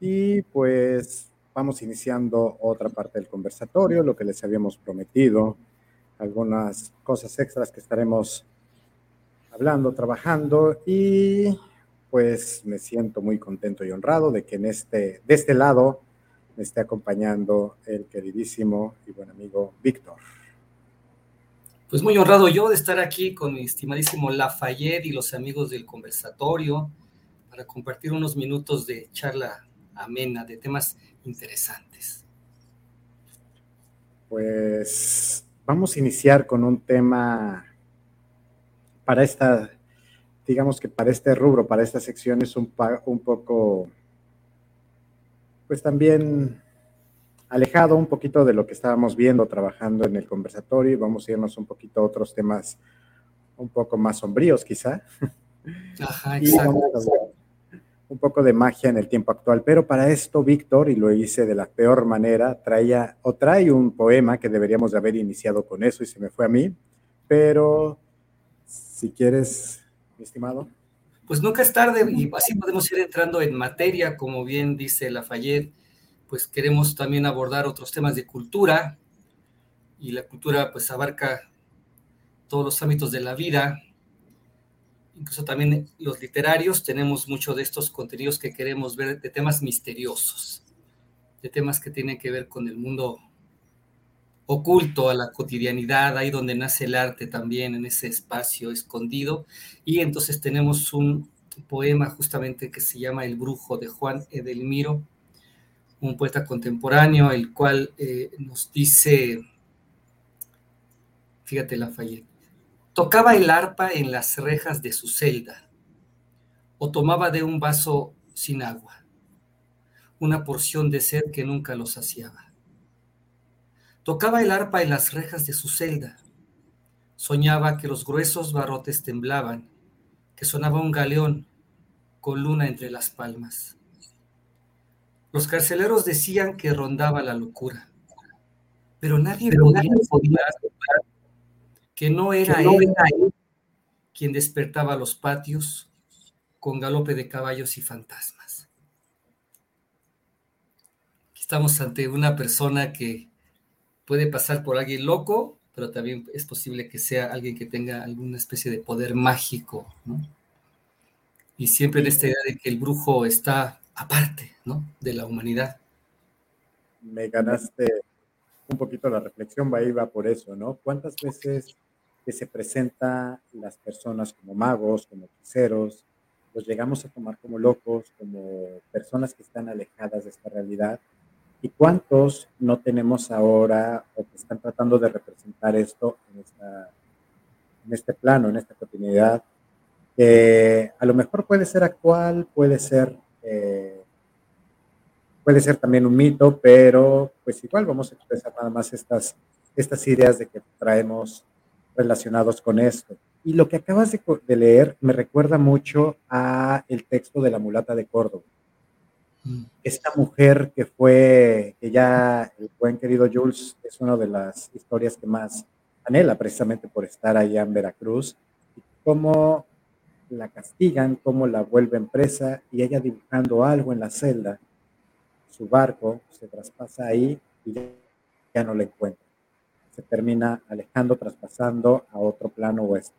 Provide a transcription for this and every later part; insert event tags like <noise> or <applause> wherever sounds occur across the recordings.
Y pues vamos iniciando otra parte del conversatorio, lo que les habíamos prometido, algunas cosas extras que estaremos hablando, trabajando y pues me siento muy contento y honrado de que en este, de este lado me esté acompañando el queridísimo y buen amigo Víctor. Pues muy honrado yo de estar aquí con mi estimadísimo Lafayette y los amigos del conversatorio para compartir unos minutos de charla amena de temas interesantes. Pues vamos a iniciar con un tema para esta, digamos que para este rubro, para esta sección es un, un poco, pues también alejado un poquito de lo que estábamos viendo trabajando en el conversatorio y vamos a irnos un poquito a otros temas un poco más sombríos quizá. Ajá, exacto. Un poco de magia en el tiempo actual, pero para esto Víctor, y lo hice de la peor manera, traía o trae un poema que deberíamos de haber iniciado con eso y se me fue a mí, pero si quieres, mi estimado. Pues nunca es tarde y así podemos ir entrando en materia, como bien dice Lafayette pues queremos también abordar otros temas de cultura y la cultura pues abarca todos los ámbitos de la vida, incluso también los literarios, tenemos mucho de estos contenidos que queremos ver de temas misteriosos, de temas que tienen que ver con el mundo oculto a la cotidianidad, ahí donde nace el arte también, en ese espacio escondido. Y entonces tenemos un poema justamente que se llama El Brujo de Juan Edelmiro, un poeta contemporáneo, el cual eh, nos dice, fíjate Lafayette, tocaba el arpa en las rejas de su celda o tomaba de un vaso sin agua, una porción de sed que nunca lo saciaba. Tocaba el arpa en las rejas de su celda, soñaba que los gruesos barrotes temblaban, que sonaba un galeón con luna entre las palmas los carceleros decían que rondaba la locura, pero nadie podía decir que no era él quien despertaba los patios con galope de caballos y fantasmas. estamos ante una persona que puede pasar por alguien loco, pero también es posible que sea alguien que tenga alguna especie de poder mágico, ¿no? Y siempre en esta idea de que el brujo está aparte, ¿no? De la humanidad. Me ganaste un poquito la reflexión, va iba por eso, ¿no? ¿Cuántas veces que se presenta las personas como magos, como hechiceros, los llegamos a tomar como locos, como personas que están alejadas de esta realidad? ¿Y cuántos no tenemos ahora o que están tratando de representar esto en, esta, en este plano, en esta continuidad? Que a lo mejor puede ser actual, puede ser eh, puede ser también un mito, pero pues igual vamos a expresar nada más estas, estas ideas de que traemos relacionados con esto. Y lo que acabas de, leer me recuerda mucho a el texto de la mulata de Córdoba. Mm. Esta mujer que fue, que ya el buen querido Jules es una de las historias que más anhela precisamente por estar allá en Veracruz, y cómo la castigan, cómo la vuelven presa y ella dibujando algo en la celda, su barco se traspasa ahí y ya, no la encuentra. Se termina alejando, traspasando a otro plano oeste,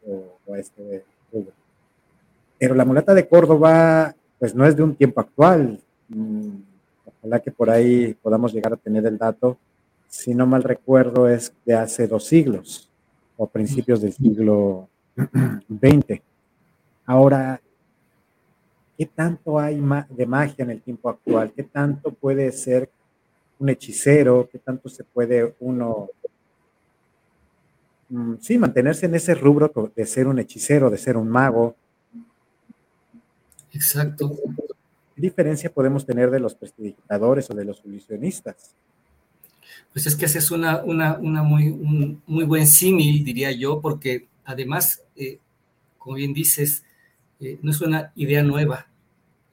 oeste de Pero la mulata de Córdoba, pues no es de un tiempo actual. Mm, ojalá que por ahí podamos llegar a tener el dato. Si no mal recuerdo, es de hace dos siglos o principios del siglo XX. Ahora, ¿qué tanto hay de magia en el tiempo actual? ¿Qué tanto puede ser un hechicero? ¿Qué tanto se puede uno, mm, sí, mantenerse en ese rubro de ser un hechicero, de ser un mago? Exacto. ¿Qué diferencia podemos tener de los prestidigitadores o de los ilusionistas? Pues es que haces una, una, muy, un muy buen símil, diría yo, porque además, eh, como bien dices, eh, no es una idea nueva.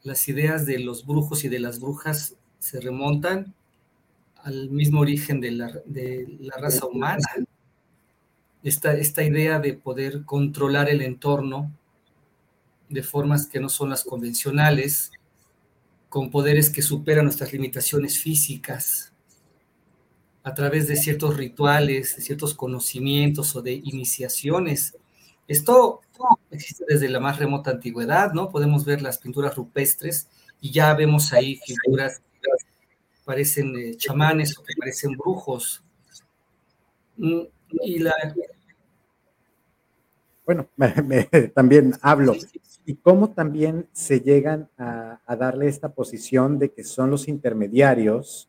Las ideas de los brujos y de las brujas se remontan al mismo origen de la, raza humana. Esta, esta idea de poder controlar el entorno de formas que no son las convencionales, con poderes que superan nuestras limitaciones físicas, a través de ciertos rituales, de ciertos conocimientos o de iniciaciones. Esto existe desde la más remota antigüedad, ¿no? Podemos ver las pinturas rupestres y ya vemos ahí figuras que parecen eh, chamanes o que parecen brujos. Mm, y la... Bueno, <laughs> también hablo. Y cómo también se llegan a, a darle esta posición de que son los intermediarios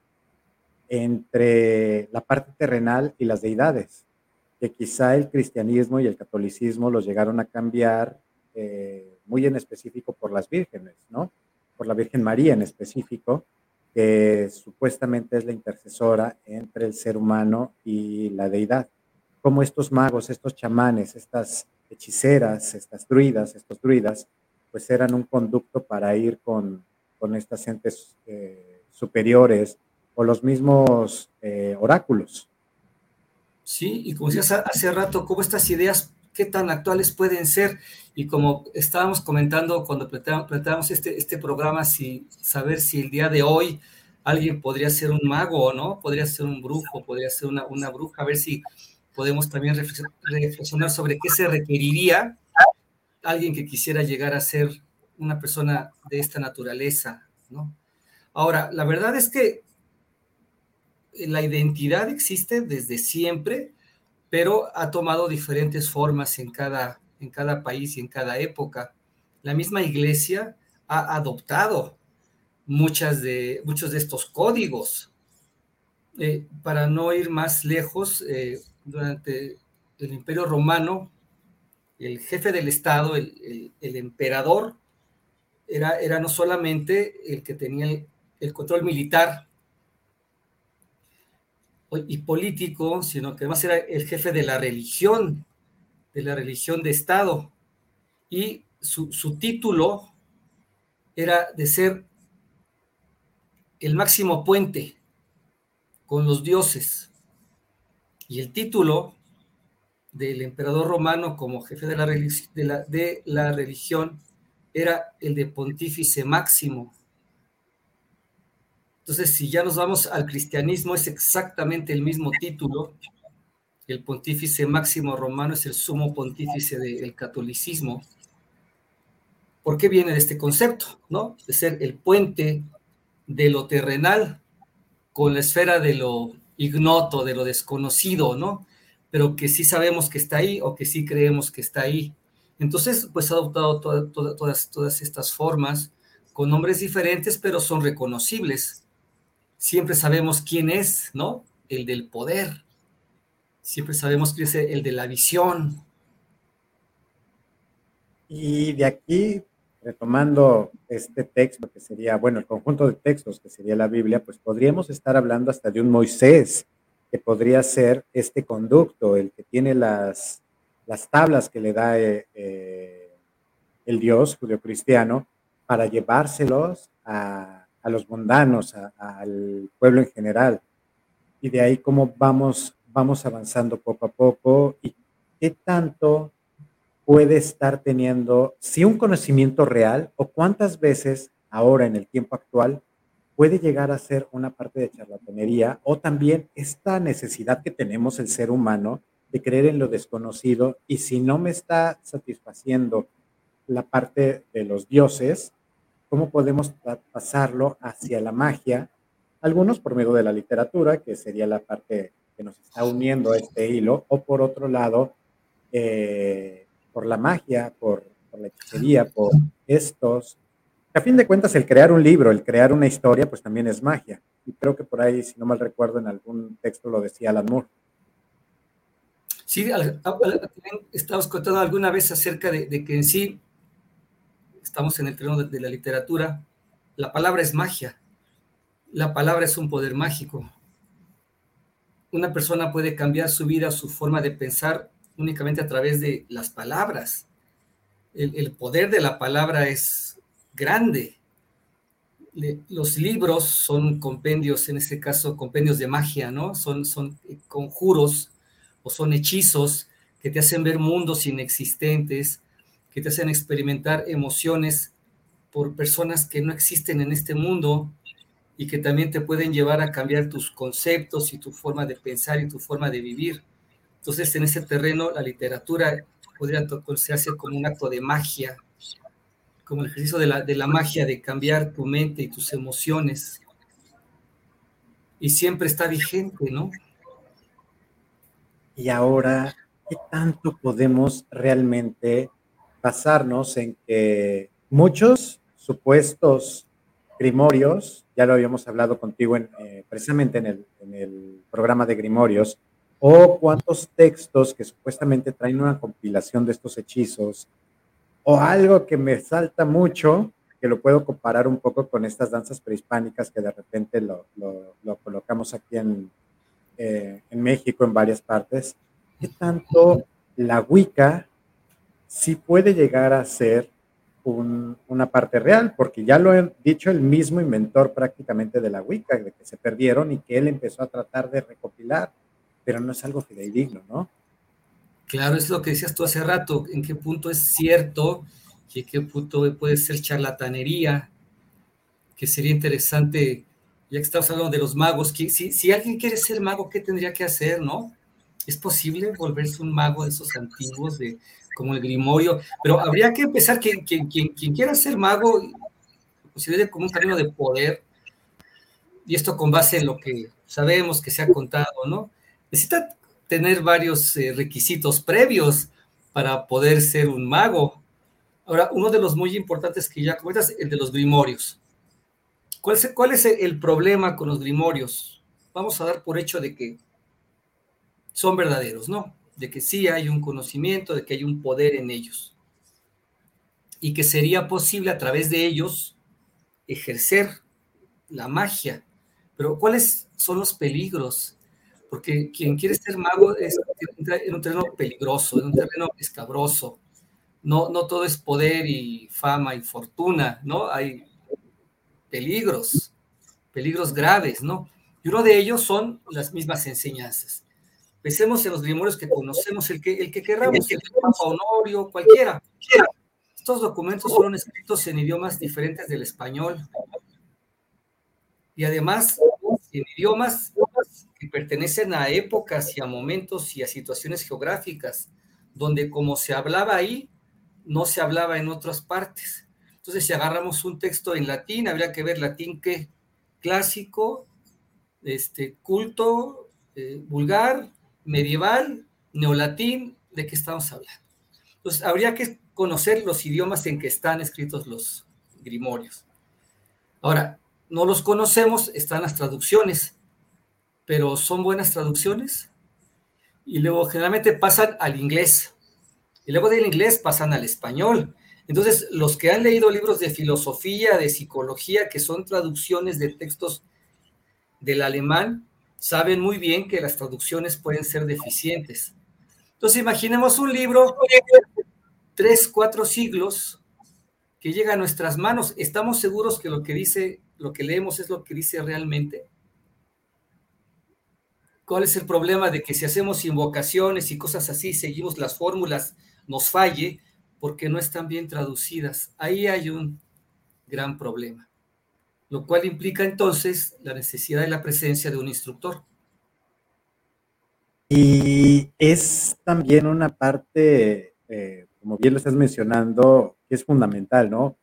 entre la parte terrenal y las deidades que quizá el cristianismo y el catolicismo los llegaron a cambiar eh, muy en específico por las vírgenes, ¿no? Por la Virgen María en específico, que supuestamente es la intercesora entre el ser humano y la deidad. Como estos magos, estos chamanes, estas hechiceras, estas druidas, estos druidas, pues eran un conducto para ir con, con estas entes eh, superiores o los mismos eh, oráculos, ¿sí? Y como decías hace rato, cómo estas ideas, qué tan actuales pueden ser. Y como estábamos comentando cuando planteamos este, este programa, si saber si el día de hoy alguien podría ser un mago o no, podría ser un brujo, podría ser una, una bruja, a ver si podemos también reflexionar sobre qué se requeriría alguien que quisiera llegar a ser una persona de esta naturaleza, ¿no? Ahora, la verdad es que la identidad existe desde siempre, pero ha tomado diferentes formas en cada, en cada país y en cada época. La misma iglesia ha adoptado muchas de, muchos de estos códigos. Eh, para no ir más lejos, eh, durante el Imperio Romano, el jefe del Estado, el, emperador, era, era, no solamente el que tenía el control militar y político, sino que además era el jefe de la religión, de la religión de Estado. Y su, su título era de ser el máximo puente con los dioses. Y el título del emperador romano como jefe de la, de la, de la religión era el de pontífice máximo. Entonces, si ya nos vamos al cristianismo, es exactamente el mismo título. El pontífice máximo romano es el sumo pontífice del catolicismo. ¿Por qué viene de este concepto? ¿no? De ser el puente de lo terrenal con la esfera de lo ignoto, de lo desconocido, ¿no? Pero que sí sabemos que está ahí o que sí creemos que está ahí. Entonces, pues ha adoptado todas, todas estas formas con nombres diferentes, pero son reconocibles siempre sabemos quién es, ¿no? El del poder. Siempre sabemos quién es el de la visión. Y de aquí, retomando este texto que sería, bueno, el conjunto de textos que sería la Biblia, pues podríamos estar hablando hasta de un Moisés, que podría ser este conducto, el que tiene las, las tablas que le da eh, eh, el Dios judio-cristiano para llevárselos a a los mundanos, al pueblo en general. Y de ahí cómo vamos, vamos avanzando poco a poco y qué tanto puede estar teniendo, si un conocimiento real o cuántas veces ahora en el tiempo actual puede llegar a ser una parte de charlatanería o también esta necesidad que tenemos el ser humano de creer en lo desconocido y si no me está satisfaciendo la parte de los dioses, cómo podemos pasarlo hacia la magia, algunos por medio de la literatura, que sería la parte que nos está uniendo a este hilo, o por otro lado, eh, por la magia, por, la hechicería, por estos. A fin de cuentas, el crear un libro, el crear una historia, pues también es magia. Y creo que por ahí, si no mal recuerdo, en algún texto lo decía Alan Moore. Sí, estamos contando alguna vez acerca de que en sí estamos en el terreno de, la literatura, la palabra es magia, la palabra es un poder mágico. Una persona puede cambiar su vida, su forma de pensar únicamente a través de las palabras. El, poder de la palabra es grande. los libros son compendios, en este caso compendios de magia, ¿no? Son, son conjuros o son hechizos que te hacen ver mundos inexistentes, que te hacen experimentar emociones por personas que no existen en este mundo y que también te pueden llevar a cambiar tus conceptos y tu forma de pensar y tu forma de vivir. Entonces, en ese terreno, la literatura podría considerarse como un acto de magia, como el ejercicio de la, de la magia de cambiar tu mente y tus emociones. Y siempre está vigente, ¿no? Y ahora, ¿qué tanto podemos realmente basarnos en que muchos supuestos grimorios, ya lo habíamos hablado contigo en, eh, precisamente en el, en el programa de grimorios, o cuántos textos que supuestamente traen una compilación de estos hechizos, o algo que me salta mucho, que lo puedo comparar un poco con estas danzas prehispánicas que de repente lo, lo, lo colocamos aquí en, eh, en México, en varias partes, ¿qué tanto la Wicca sí puede llegar a ser una parte real, porque ya lo he dicho el mismo inventor prácticamente de la Wicca, de que se perdieron y que él empezó a tratar de recopilar, pero no es algo fidedigno, ¿no? Claro, es lo que decías tú hace rato, en qué punto es cierto y en qué punto puede ser charlatanería, que sería interesante, ya que estamos hablando de los magos, que si, si alguien quiere ser mago, ¿qué tendría que hacer, no? ¿Es posible volverse un mago de esos antiguos, de, como el Grimorio? Pero habría que empezar, quien, quien, quiera ser mago, considere como un camino de poder, y esto con base en lo que sabemos que se ha contado, ¿no? Necesita tener varios eh, requisitos previos para poder ser un mago. Ahora, uno de los muy importantes que ya comentas, el de los grimorios. ¿Cuál es, ¿Cuál es el problema con los grimorios? Vamos a dar por hecho de que son verdaderos, ¿no? De que sí hay un conocimiento, de que hay un poder en ellos. Y que sería posible a través de ellos ejercer la magia. Pero ¿cuáles son los peligros? Porque quien quiere ser mago es en un terreno peligroso, en un terreno escabroso. No, no todo es poder y fama y fortuna, ¿no? Hay peligros, peligros graves, ¿no? Y uno de ellos son las mismas enseñanzas. Pensemos en los grimorios que conocemos, el que, el que querramos, el Papa Honorio, cualquiera. Estos documentos fueron escritos en idiomas diferentes del español. Y además, en idiomas que pertenecen a épocas y a momentos y a situaciones geográficas, donde como se hablaba ahí, no se hablaba en otras partes. Entonces, si agarramos un texto en latín, habría que ver latín que clásico, este, culto, eh, vulgar, medieval, neolatín, ¿de qué estamos hablando? Entonces, habría que conocer los idiomas en que están escritos los grimorios. Ahora, no los conocemos, están las traducciones, pero ¿son buenas traducciones? Y luego generalmente pasan al inglés, y luego del inglés pasan al español. Entonces, los que han leído libros de filosofía, de psicología, que son traducciones de textos del alemán, saben muy bien que las traducciones pueden ser deficientes. Entonces, imaginemos un libro, tres, cuatro siglos, que llega a nuestras manos. ¿Estamos seguros que lo que dice, lo que leemos es lo que dice realmente? ¿Cuál es el problema de que si hacemos invocaciones y cosas así, seguimos las fórmulas, nos falle porque no están bien traducidas? Ahí hay un gran problema lo cual implica entonces la necesidad de la presencia de un instructor. Y es también una parte, eh, como bien lo estás mencionando, que es fundamental, ¿no?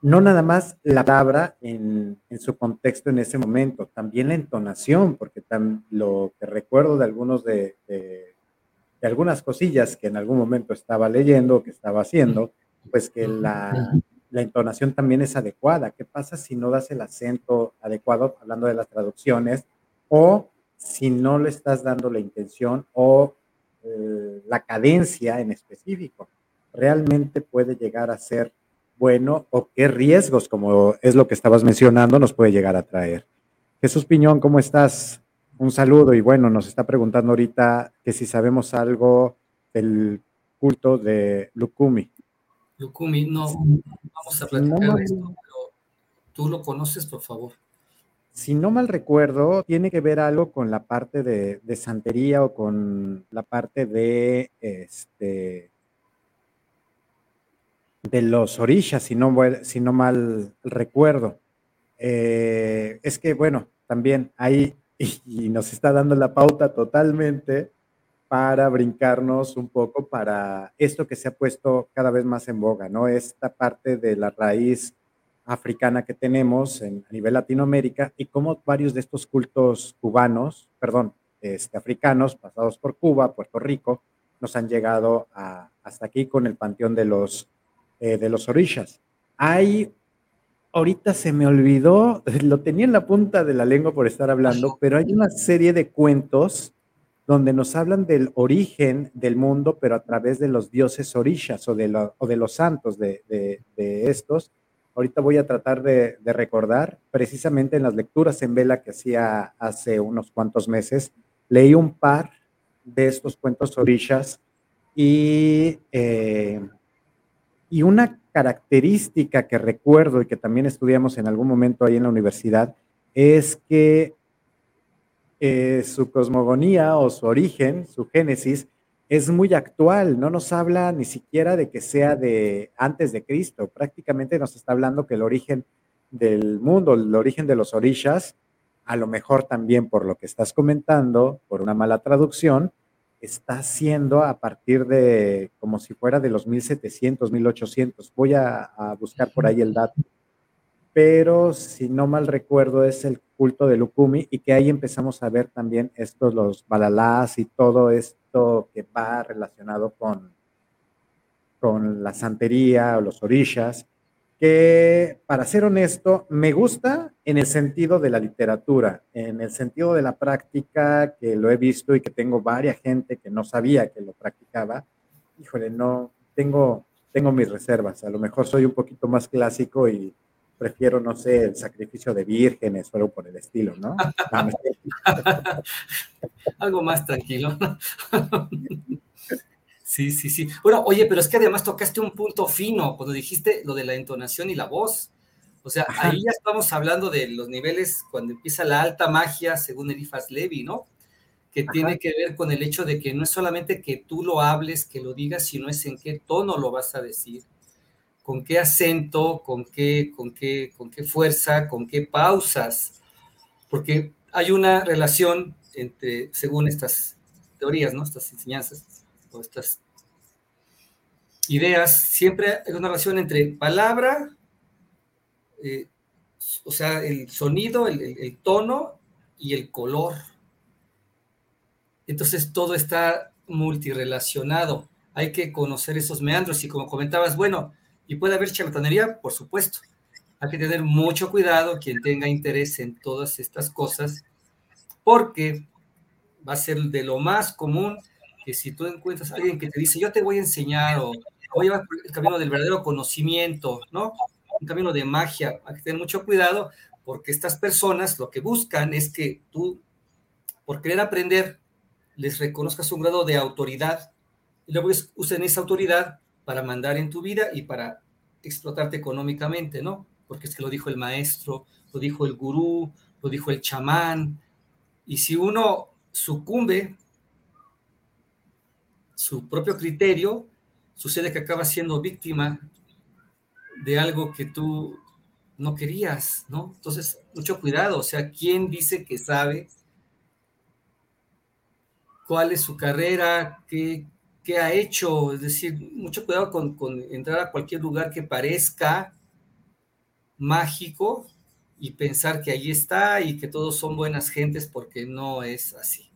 No nada más la palabra en, su contexto en ese momento, también la entonación, porque lo que recuerdo de algunos de, de, de algunas cosillas que en algún momento estaba leyendo, que estaba haciendo, pues que la, la entonación también es adecuada. ¿Qué pasa si no das el acento adecuado, hablando de las traducciones, o si no le estás dando la intención o eh, la cadencia en específico? ¿Realmente puede llegar a ser bueno o qué riesgos, como es lo que estabas mencionando, nos puede llegar a traer? Jesús Piñón, ¿cómo estás? Un saludo y bueno, nos está preguntando ahorita que si sabemos algo del culto de Lukumi. Lukumi, no, vamos a platicar de esto, pero tú lo conoces, por favor. Si no mal recuerdo, tiene que ver algo con la parte de, santería o con la parte de este de los si no, si no mal recuerdo. Eh, es que, bueno, también ahí, <laughs> y, nos está dando la pauta totalmente para brincarnos un poco para esto que se ha puesto cada vez más en boga, ¿no? Esta parte de la raíz africana que tenemos en, a nivel Latinoamérica y cómo varios de estos cultos cubanos, perdón, este, africanos pasados por Cuba, Puerto Rico, nos han llegado hasta aquí con el panteón de los, eh, de los orishas. Hay, ahorita se me olvidó, <laughs> lo tenía en la punta de la lengua por estar hablando, pero hay una serie de cuentos donde nos hablan del origen del mundo, pero a través de los dioses orishas o de, de los santos de, de, estos. Ahorita voy a tratar de, recordar, precisamente en las lecturas en vela que hacía hace unos cuantos meses, leí un par de estos cuentos orishas y, eh, y una característica que recuerdo y que también estudiamos en algún momento ahí en la universidad es que eh, su cosmogonía o su origen, su génesis, es muy actual, no nos habla ni siquiera de que sea de antes de Cristo, prácticamente nos está hablando que el origen del mundo, el origen de los orishas, a lo mejor también por lo que estás comentando, por una mala traducción, está siendo a partir de como si fuera de los 1700, 1800. Voy a, a, buscar por ahí el dato. Pero si no mal recuerdo es el culto de Lukumi y que ahí empezamos a ver también estos, los balalás y todo esto que va relacionado con, con la santería o los orishas que, para ser honesto, me gusta en el sentido de la literatura, en el sentido de la práctica, que lo he visto y que tengo varias gente que no sabía que lo practicaba. Híjole, no, tengo, tengo mis reservas. A lo mejor soy un poquito más clásico y prefiero, no sé, el sacrificio de vírgenes o algo por el estilo, ¿no? <laughs> algo más tranquilo. Sí, sí, sí. Bueno, oye, pero es que además tocaste un punto fino cuando dijiste lo de la entonación y la voz. O sea, ahí ya estamos hablando de los niveles cuando empieza la alta magia, según Elifas Levi, ¿no? Que tiene que ver con el hecho de que no es solamente que tú lo hables, que lo digas, sino es en qué tono lo vas a decir, con qué acento, con qué, con qué, con qué fuerza, con qué pausas. Porque hay una relación entre, según estas teorías, ¿no? Estas enseñanzas, o estas ideas, siempre hay una relación entre palabra, eh, o sea, el sonido, el, tono y el color. Entonces todo está multirelacionado. Hay que conocer esos meandros y como comentabas, bueno, y puede haber charlatanería, por supuesto. Hay que tener mucho cuidado quien tenga interés en todas estas cosas, porque va a ser de lo más común que si tú encuentras a alguien que te dice, yo te voy a enseñar o voy a llevar el camino del verdadero conocimiento, ¿no? Un camino de magia, hay que tener mucho cuidado porque estas personas lo que buscan es que tú, por querer aprender, les reconozcas un grado de autoridad y luego usen esa autoridad para mandar en tu vida y para explotarte económicamente, ¿no? Porque es que lo dijo el maestro, lo dijo el gurú, lo dijo el chamán. Y si uno sucumbe su propio criterio, sucede que acaba siendo víctima de algo que tú no querías, ¿no? Entonces, mucho cuidado, o sea, ¿quién dice que sabe cuál es su carrera, qué, qué ha hecho? Es decir, mucho cuidado con, entrar a cualquier lugar que parezca mágico y pensar que allí está y que todos son buenas gentes porque no es así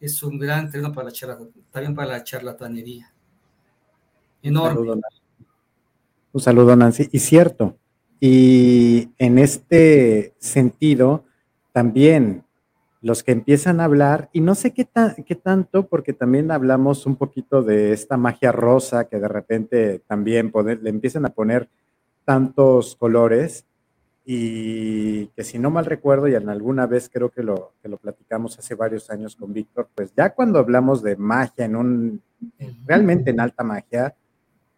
es un gran terreno para la también para la charlatanería. Enorme. Un saludo, Nancy. Y cierto. Y en este sentido, también los que empiezan a hablar, y no sé qué, qué tanto, porque también hablamos un poquito de esta magia rosa que de repente también le empiezan a poner tantos colores, y que si no mal recuerdo, y en alguna vez creo que lo, que lo platicamos hace varios años con Víctor, pues ya cuando hablamos de magia en un, realmente en alta magia,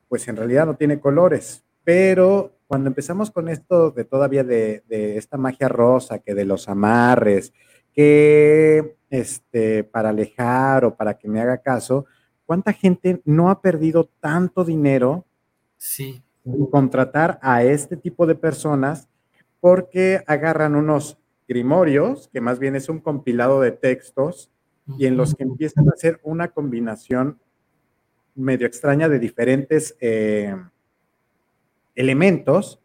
pues en realidad no tiene colores, pero cuando empezamos con esto de todavía de, de esta magia rosa, que de los amarres, que este, para alejar o para que me haga caso, ¿cuánta gente no ha perdido tanto dinero? Sí contratar a este tipo de personas porque agarran unos grimorios, que más bien es un compilado de textos, y en los que empiezan a hacer una combinación medio extraña de diferentes eh, elementos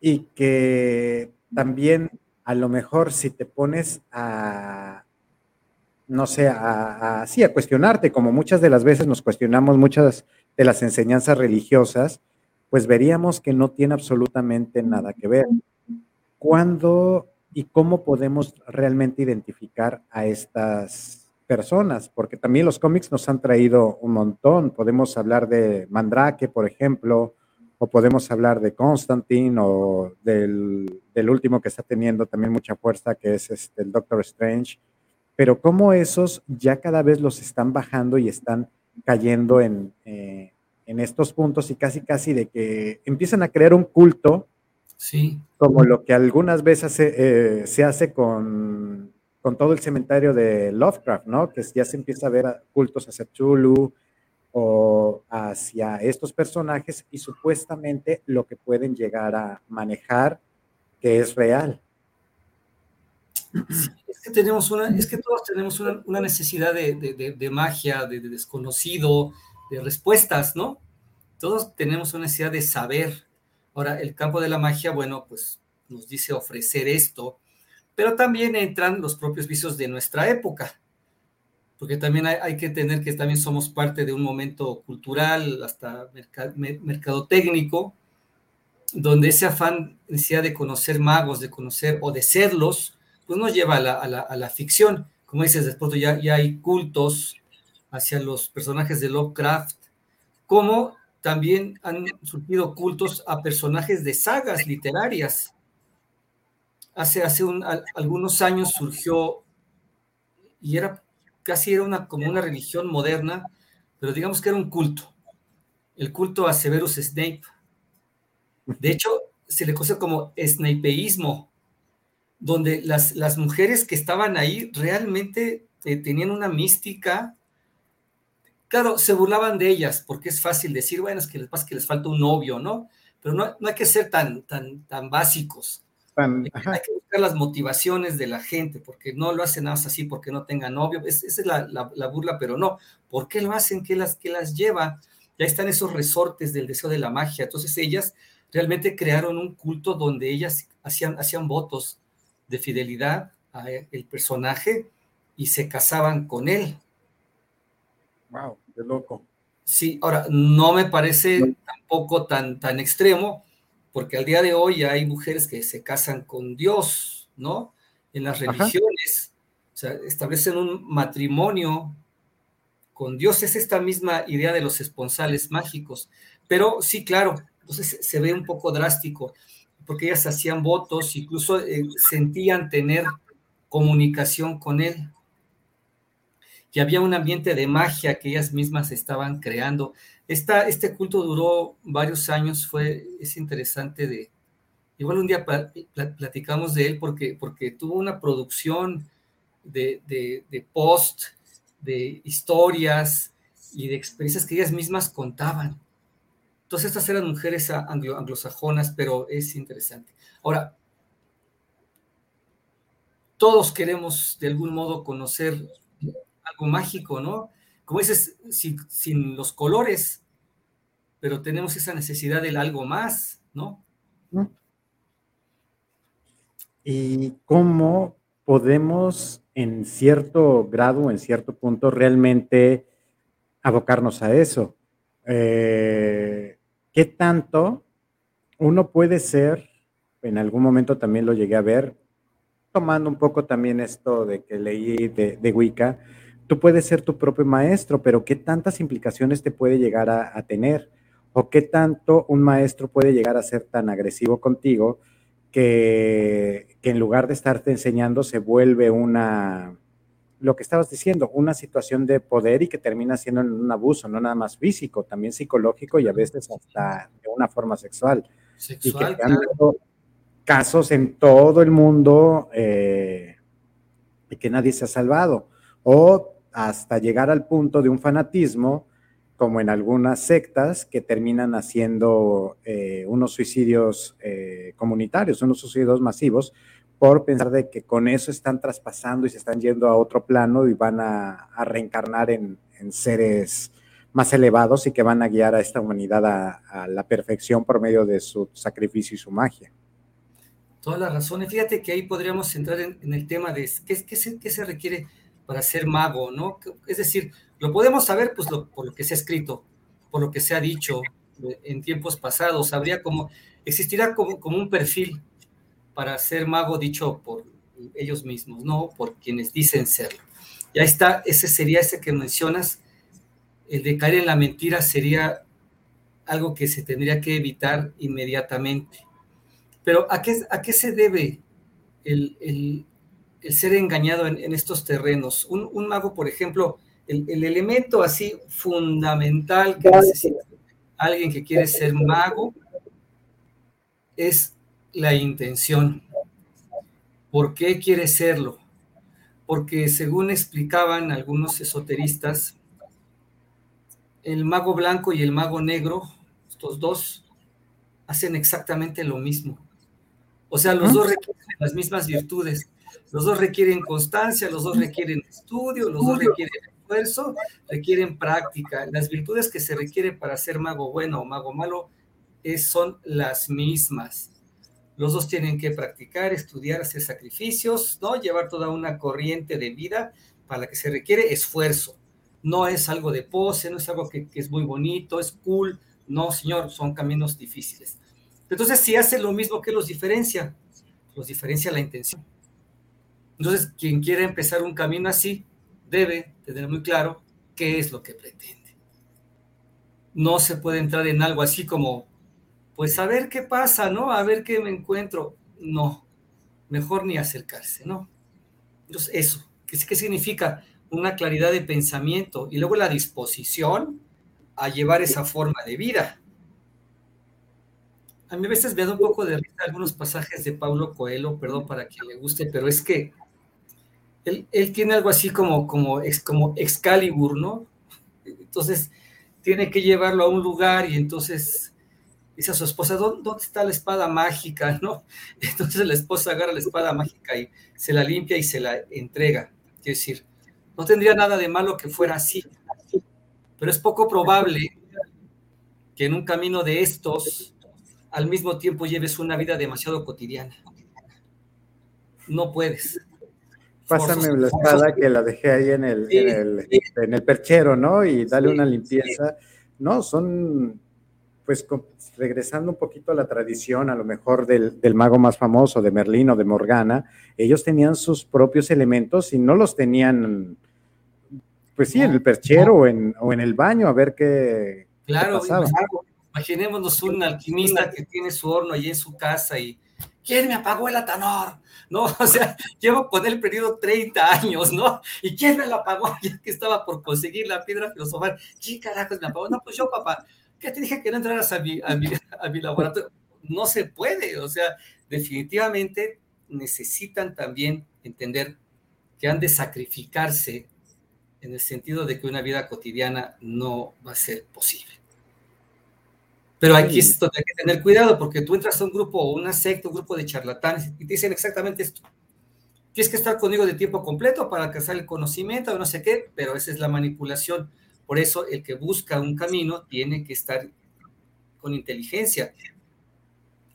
y que también a lo mejor si te pones a, no sé, a, a cuestionarte, como muchas de las veces nos cuestionamos muchas de las enseñanzas religiosas, pues veríamos que no tiene absolutamente nada que ver. ¿Cuándo y cómo podemos realmente identificar a estas personas? Porque también los cómics nos han traído un montón. Podemos hablar de Mandrake, por ejemplo, o podemos hablar de Constantine o del, último que está teniendo también mucha fuerza, que es este, el Doctor Strange. Pero cómo esos ya cada vez los están bajando y están cayendo en, eh, en estos puntos y casi casi de que empiezan a crear un culto, sí. como lo que algunas veces se, eh, hace con, con, todo el cementerio de Lovecraft, ¿no? Que ya se empieza a ver cultos hacia Chulu o hacia estos personajes y supuestamente lo que pueden llegar a manejar que es real. es que tenemos una, es que todos tenemos una, necesidad de, magia, de, desconocido, de respuestas, ¿no? Todos tenemos una necesidad de saber. Ahora, el campo de la magia, bueno, pues nos dice ofrecer esto, pero también entran los propios vicios de nuestra época porque también hay, que tener que también somos parte de un momento cultural, hasta mercado, técnico, donde ese afán, necesidad de conocer magos, de conocer o de serlos, pues nos lleva a la, ficción. Como dices, después ya, ya hay cultos hacia los personajes de Lovecraft, como también han surgido cultos a personajes de sagas literarias. Hace, hace algunos años surgió, y era casi era una, como una religión moderna, pero digamos que era un culto, el culto a Severus Snape. De hecho, se le conoce como snapeísmo, donde las, las mujeres que estaban ahí realmente eh, tenían una mística. Claro, se burlaban de ellas, porque es fácil decir, bueno, es que les pasa que les falta un novio, ¿no? Pero no, no hay que ser tan, tan, tan básicos. Hay que buscar las motivaciones de la gente, porque no lo hacen nada más así porque no tengan novio. esa es la, burla, pero no. ¿Por qué lo hacen? ¿Qué las, qué las lleva? Ya están esos resortes del deseo de la magia. Entonces ellas realmente crearon un culto donde ellas hacían, hacían votos de fidelidad al personaje y se casaban con él. Wow, qué loco. Sí, ahora no me parece tampoco tan, tan extremo, porque al día de hoy hay mujeres que se casan con Dios, ¿no? En las religiones, o sea, establecen un matrimonio con Dios, es esta misma idea de los esponsales mágicos, pero sí, claro, entonces se ve un poco drástico, porque ellas hacían votos, incluso eh, sentían tener comunicación con él, y había un ambiente de magia que ellas mismas estaban creando este culto duró varios años, fue, es interesante de, igual un día platicamos de él porque, porque tuvo una producción de, post, de historias y de experiencias que ellas mismas contaban. Entonces estas eran mujeres anglosajonas, pero es interesante. Ahora, todos queremos de algún modo conocer algo mágico, ¿no? Como dices, sin los colores, pero tenemos esa necesidad del algo más, ¿no? ¿Y cómo podemos en cierto grado, en cierto punto, realmente abocarnos a eso? Eh, ¿Qué tanto uno puede ser, en algún momento también lo llegué a ver, tomando un poco también esto de que leí de, de Wicca, tú puedes ser tu propio maestro, pero ¿qué tantas implicaciones te puede llegar a tener? o qué tanto un maestro puede llegar a ser tan agresivo contigo que, en lugar de estarte enseñando se vuelve una, lo que estabas diciendo, una situación de poder y que termina siendo un abuso, no nada más físico, también psicológico y a veces hasta de una forma sexual. y que han casos en todo el mundo eh, y que nadie se ha salvado. O hasta llegar al punto de un fanatismo como en algunas sectas que terminan haciendo eh, unos suicidios eh, comunitarios, unos suicidios masivos, por pensar de que con eso están traspasando y se están yendo a otro plano y van a, reencarnar en, seres más elevados y que van a guiar a esta humanidad a, la perfección por medio de su sacrificio y su magia. Toda la razón. fíjate que ahí podríamos entrar en, el tema de qué, qué se requiere para ser mago, ¿no? Es decir, lo podemos saber pues por lo que se ha escrito, por lo que se ha dicho en tiempos pasados. Habría como, existirá como, como un perfil para ser mago dicho por ellos mismos, no por quienes dicen serlo. Ya está, ese sería ese que mencionas, el de caer en la mentira sería algo que se tendría que evitar inmediatamente. Pero ¿a qué, a qué se debe el, el ser engañado en, estos terrenos. Un, mago, por ejemplo, el, elemento así fundamental que necesita alguien que quiere ser mago es la intención. ¿Por qué quiere serlo? Porque según explicaban algunos esoteristas, el mago blanco y el mago negro, estos dos, hacen exactamente lo mismo. O sea, los dos requieren las mismas virtudes, los dos requieren constancia, los dos requieren estudio, los dos requieren esfuerzo, requieren práctica. Las virtudes que se requieren para ser mago bueno o mago malo es, son las mismas. Los dos tienen que practicar, estudiar, hacer sacrificios, ¿no? Llevar toda una corriente de vida para la que se requiere esfuerzo. No es algo de pose, no es algo que, que es muy bonito, es cool. No, señor, son caminos difíciles. Entonces, si hace lo mismo, ¿qué los diferencia? Los diferencia la intención. Entonces, quien quiere empezar un camino así, debe tener muy claro qué es lo que pretende. No se puede entrar en algo así como, pues a ver qué pasa, ¿no? A ver qué me encuentro. No, mejor ni acercarse, ¿no? Entonces, eso, ¿qué, qué significa? Una claridad de pensamiento y luego la disposición a llevar esa forma de vida. A mí a veces me da un poco de risa algunos pasajes de Paulo Coelho, perdón para quien le guste, pero es que él, tiene algo así como, como, como Excalibur, ¿no? Entonces tiene que llevarlo a un lugar y entonces dice a su esposa, ¿dónde, está la espada mágica? <laughs> ¿no? Entonces la esposa agarra la espada mágica y se la limpia y se la entrega. Quiero decir, no tendría nada de malo que fuera así, pero es poco probable que en un camino de estos al mismo tiempo lleves una vida demasiado cotidiana. No puedes. Pásame la espada que la dejé ahí en el, en el, perchero, ¿no? Y dale una limpieza. No, son, pues, regresando un poquito a la tradición, a lo mejor del, mago más famoso, de Merlín o de Morgana, ellos tenían sus propios elementos y no los tenían, pues sí, en el perchero o, en, o en el baño, a ver qué, claro, Imaginémonos un alquimista que tiene su horno allí en su casa y ¿quién me apagó el atanor? ¿No? <laughs> O sea, llevo con él perdido 30 años, ¿no? ¿Y quién me lo apagó? <laughs> Ya que estaba por conseguir la piedra filosofal. ¿Quién carajos me apagó? No, pues yo, papá. ¿Qué te dije que no entraras a mi, laboratorio? No se puede. O sea, definitivamente necesitan también entender que han de sacrificarse en el sentido de que una vida cotidiana no va a ser posible. Pero aquí es donde hay que tener cuidado, porque tú entras a un grupo una secta, un grupo de charlatanes, y te dicen exactamente esto. Tienes que estar conmigo de tiempo completo para alcanzar el conocimiento, o no sé qué, pero esa es la manipulación. Por eso el que busca un camino tiene que estar con inteligencia.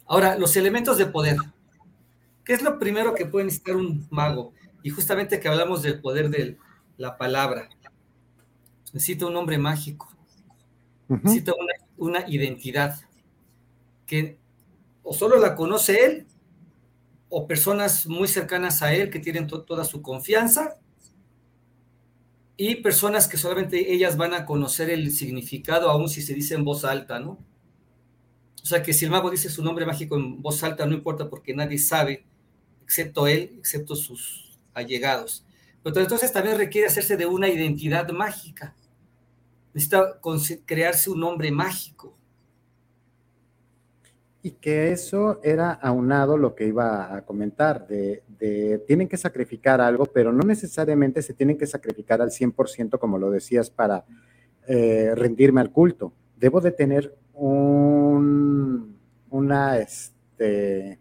Ahora, los elementos de poder. ¿Qué es lo primero que puede necesitar un mago? Y justamente que hablamos del poder de la palabra. Necesita un hombre mágico. Necesita una una identidad que o solo la conoce él o personas muy cercanas a él que tienen toda su confianza y personas que solamente ellas van a conocer el significado aun si se dice en voz alta, ¿no? O sea que si el mago dice su nombre mágico en voz alta no importa porque nadie sabe, excepto él, excepto sus allegados. Pero entonces también requiere hacerse de una identidad mágica necesita crearse un nombre mágico. Y que eso era aunado lo que iba a comentar, de, tienen que sacrificar algo, pero no necesariamente se tienen que sacrificar al 100%, como lo decías, para eh, rendirme al culto. Debo de tener un, una, este,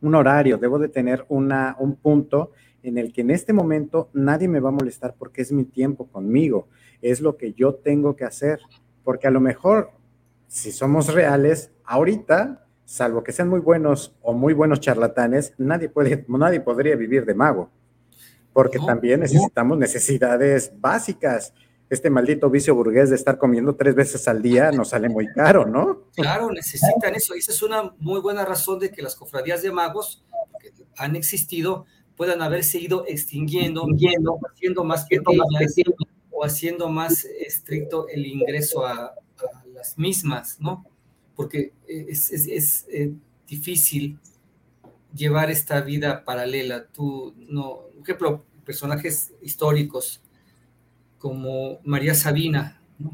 un horario, debo de tener una, un punto en el que en este momento nadie me va a molestar porque es mi tiempo conmigo, es lo que yo tengo que hacer, porque a lo mejor, si somos reales, ahorita, salvo que sean muy buenos o muy buenos charlatanes, nadie, puede, nadie podría vivir de mago, porque también necesitamos necesidades básicas. Este maldito vicio burgués de estar comiendo tres veces al día nos sale muy caro, ¿no? Claro, necesitan eso. Y esa es una muy buena razón de que las cofradías de magos que han existido puedan haberse ido extinguiendo, haciendo más pequeñas o haciendo más estricto el ingreso a, las mismas, ¿no? Porque es, eh, difícil llevar esta vida paralela. Tú, no, por ejemplo, personajes históricos como María Sabina, ¿no?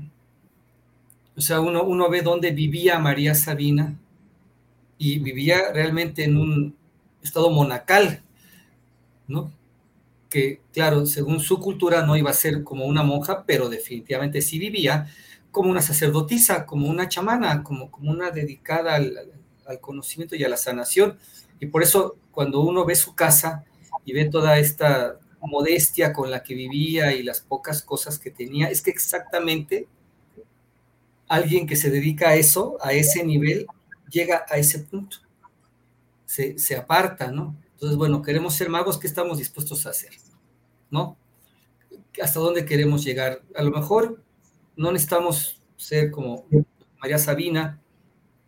O sea, uno, uno ve dónde vivía María Sabina y vivía realmente en un estado monacal, ¿no? Que, claro, según su cultura no iba a ser como una monja, pero definitivamente sí vivía como una sacerdotisa, como una chamana, como, como una dedicada al, conocimiento y a la sanación. Y por eso cuando uno ve su casa y ve toda esta modestia con la que vivía y las pocas cosas que tenía, es que exactamente alguien que se dedica a eso, a ese nivel, llega a ese punto. Se, se aparta, ¿no? Entonces, bueno, queremos ser magos, ¿qué estamos dispuestos a hacer? ¿No? ¿Hasta dónde queremos llegar? A lo mejor no necesitamos ser como María Sabina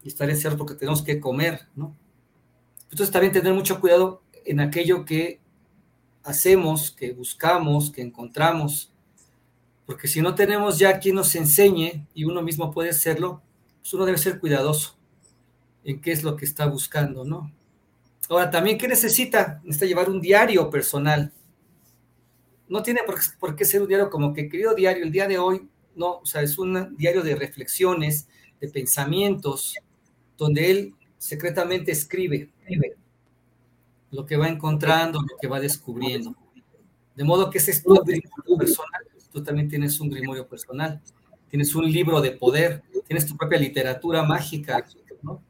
y estar en cierto que tenemos que comer, ¿no? Entonces también tener mucho cuidado en aquello que hacemos, que buscamos, que encontramos, porque si no tenemos ya quien nos enseñe y uno mismo puede hacerlo, pues uno debe ser cuidadoso en qué es lo que está buscando, ¿no? Ahora, también, ¿qué necesita? Necesita llevar un diario personal. No tiene por, qué ser un diario como que, querido diario, el día de hoy, no, o sea, es un diario de reflexiones, de pensamientos, donde él secretamente escribe lo que va encontrando, lo que va descubriendo. De modo que ese es tu grimorio personal, tú también tienes un grimorio personal, tienes un libro de poder, tienes tu propia literatura mágica, ¿no?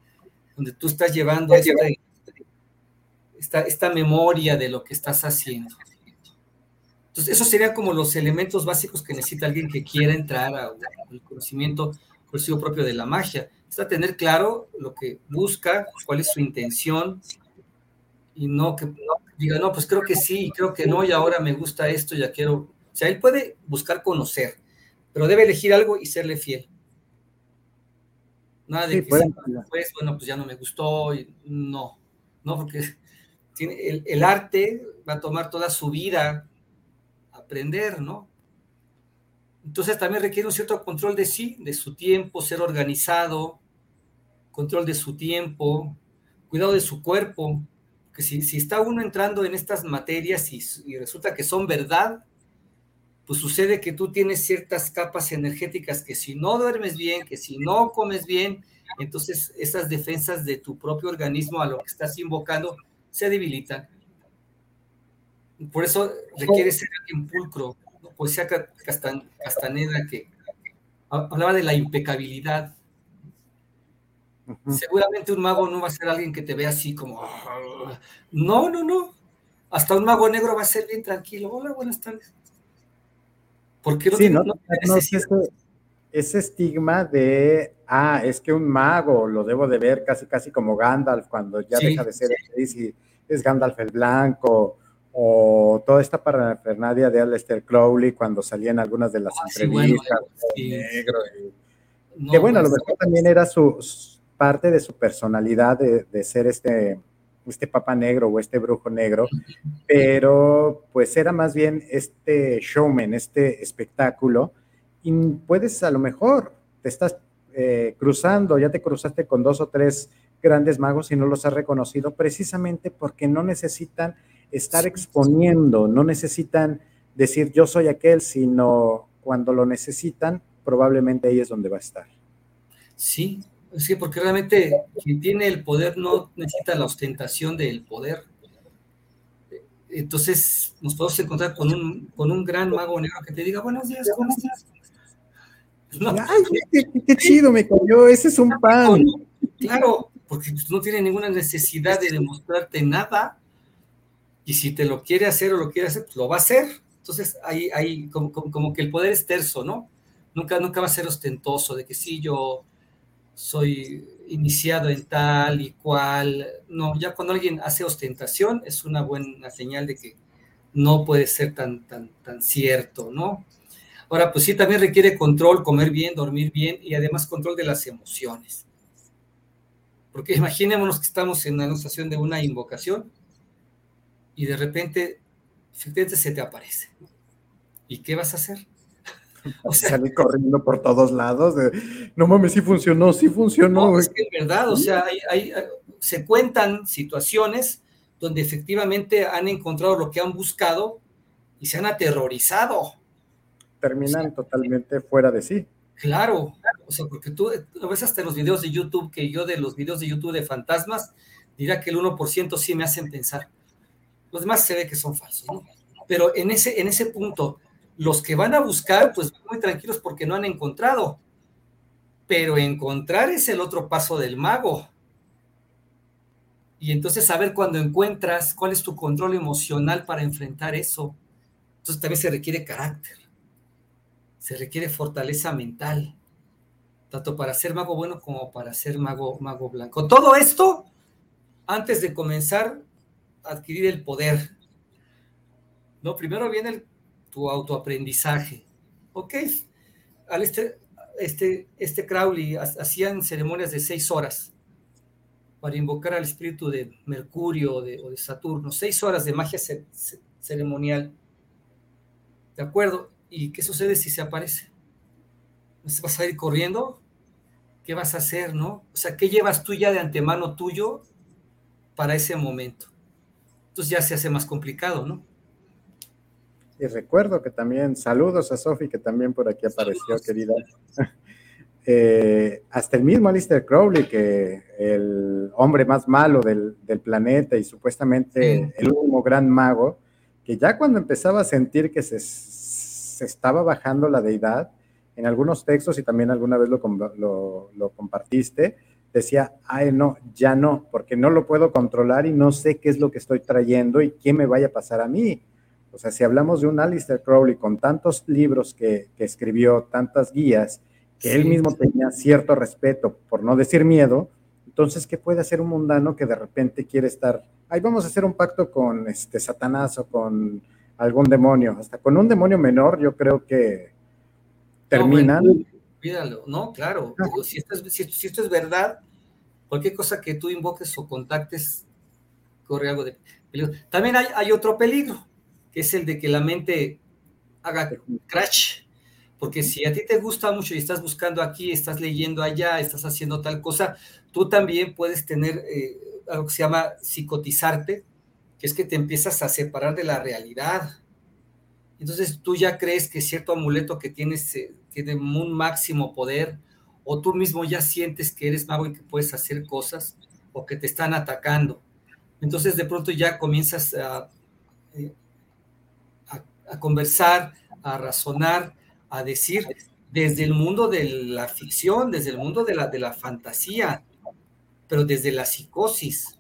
donde tú estás llevando este esta, memoria de lo que estás haciendo. Entonces, esos serían como los elementos básicos que necesita alguien que quiera entrar al conocimiento consigo propio de la magia. Está tener claro lo que busca, cuál es su intención, y no que diga, no, pues creo que sí, creo que no, y ahora me gusta esto, ya quiero. O sea, él puede buscar conocer, pero debe elegir algo y serle fiel. Nada de que pues, bueno, pues ya no me gustó, y no, no, porque el, arte va a tomar toda su vida aprender, ¿no? Entonces también requiere un cierto control de sí, de su tiempo, ser organizado, control de su tiempo, cuidado de su cuerpo, que si, está uno entrando en estas materias y, y, resulta que son verdad, pues sucede que tú tienes ciertas capas energéticas que si no duermes bien, que si no comes bien, entonces esas defensas de tu propio organismo a lo que estás invocando se debilitan. Por eso requiere ser alguien pulcro. Poesía Castaneda que hablaba de la impecabilidad. Seguramente un mago no va a ser alguien que te vea así como... Ah". No, no, no. Hasta un mago negro va a ser bien tranquilo. Hola, buenas tardes. ¿Por qué no, sí, no, no, ese, ese, estigma de, ah, es que un mago lo debo de ver casi, casi como Gandalf cuando ya deja de ser sí. es Gandalf el Blanco, o toda esta parafernalia de Aleister Crowley cuando salían algunas de las ah, entrevistas, negro, que bueno, a lo mejor también era su, parte de su personalidad de, ser este, este papa negro o este brujo negro, pero pues era más bien este showman, este espectáculo, y puedes a lo mejor, te estás eh, cruzando, ya te cruzaste con dos o tres grandes magos y no los ha reconocido precisamente porque no necesitan estar exponiendo, no necesitan decir yo soy aquel, sino cuando lo necesitan, probablemente ahí es donde va a estar. Sí, sí, porque realmente quien tiene el poder no necesita la ostentación del poder. Entonces nos podemos encontrar con un, con un gran mago negro que te diga buenos días, ¿cómo Ay, qué, chido me cayó, ese es un pan. Claro, porque no tiene ninguna necesidad de demostrarte nada. Y si te lo quiere hacer o lo quiere hacer, pues lo va a hacer. Entonces, ahí, ahí como, como, que el poder es terso, ¿no? Nunca, nunca va a ser ostentoso de que sí, yo soy iniciado en tal y cual. No, ya cuando alguien hace ostentación es una buena señal de que no puede ser tan, tan, tan cierto, ¿no? Ahora, pues sí, también requiere control, comer bien, dormir bien y además control de las emociones. Porque imaginémonos que estamos en la anunciación de una invocación y de repente, efectivamente se te aparece. ¿Y qué vas a hacer? <laughs> O sea, Salir corriendo por todos lados. no mames, sí funcionó, sí funcionó. es que es verdad, o sea, se cuentan situaciones donde efectivamente han encontrado lo que han buscado y se han aterrorizado. Terminan totalmente fuera de sí. Claro, o sea, porque tú lo ves hasta los videos de YouTube, que yo de los videos de YouTube de fantasmas, diría que el 1% sí me hacen pensar. Los demás se ve que son falsos, ¿no? Pero en ese, en ese punto, los que van a buscar, pues muy tranquilos porque no han encontrado. Pero encontrar es el otro paso del mago. Y entonces saber cuando encuentras cuál es tu control emocional para enfrentar eso. Entonces también se requiere carácter. Se requiere fortaleza mental. Tanto para ser mago bueno como para ser mago, mago blanco. Todo esto antes de comenzar a adquirir el poder. No, primero viene tu autoaprendizaje. ¿Ok? Al este, este, este Crowley hacían ceremonias de seis horas para invocar al espíritu de Mercurio o de, Saturno, seis horas de magia ceremonial. ¿De acuerdo? ¿Y qué sucede si se aparece? ¿Vas a ir corriendo? ¿Qué vas a hacer, no? O sea, ¿qué llevas tú ya de antemano tuyo para ese momento? Entonces ya se hace más complicado, ¿no? Y recuerdo que también, saludos a Sofi, que también por aquí apareció, querida. <laughs> Eh, hasta el mismo Alistair Crowley, que el hombre más malo del, planeta y supuestamente el último gran mago, que ya cuando empezaba a sentir que se, se, estaba bajando la deidad, en algunos textos y también alguna vez lo, lo, lo compartiste, decía, ay no, ya no, porque no lo puedo controlar y no sé qué es lo que estoy trayendo y qué me vaya a pasar a mí. O sea, si hablamos de un Alistair Crowley con tantos libros que, escribió, tantas guías, que él mismo tenía cierto respeto, por no decir miedo, entonces, ¿qué puede hacer un mundano que de repente quiere estar, ahí vamos a hacer un pacto con este Satanás o con algún demonio? Hasta con un demonio menor, yo creo que terminan. No, no, claro. Si, esto es, si esto es verdad, cualquier cosa que tú invoques o contactes corre algo de peligro. También hay, hay otro peligro, que es el de que la mente haga crash. Porque si a ti te gusta mucho y estás buscando aquí, estás leyendo allá, estás haciendo tal cosa, tú también puedes tener eh, algo que se llama psicotizarte, que es que te empiezas a separar de la realidad. Entonces tú ya crees que cierto amuleto que tienes eh, tiene un máximo poder, o tú mismo ya sientes que eres mago y que puedes hacer cosas, o que te están atacando. Entonces de pronto ya comienzas a, eh, a conversar, a razonar, a decir desde el mundo de la ficción, desde el mundo de la, de la fantasía, pero desde la psicosis.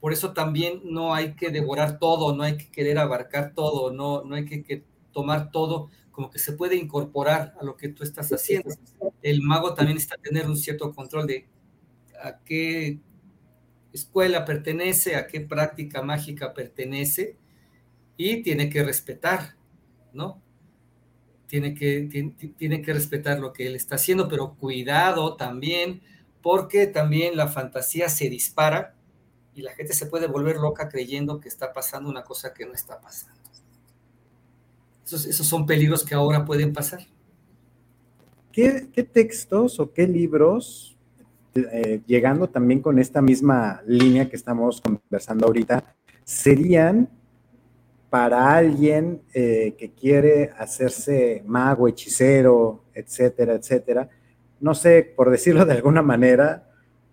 Por eso también no hay que devorar todo, no hay que querer abarcar todo, no, no hay que, tomar todo como que se puede incorporar a lo que tú estás haciendo. El mago también está tener un cierto control de a qué escuela pertenece, a qué práctica mágica pertenece, y tiene que respetar, ¿no? Tiene que, tiene, que respetar lo que él está haciendo, pero cuidado también, porque también la fantasía se dispara y la gente se puede volver loca creyendo que está pasando una cosa que no está pasando. Esos, esos son peligros que ahora pueden pasar. ¿Qué, textos o qué libros, eh, llegando también con esta misma línea que estamos conversando ahorita, serían para alguien eh, que quiere hacerse mago, hechicero, etcétera, etcétera, no sé, por decirlo de alguna manera,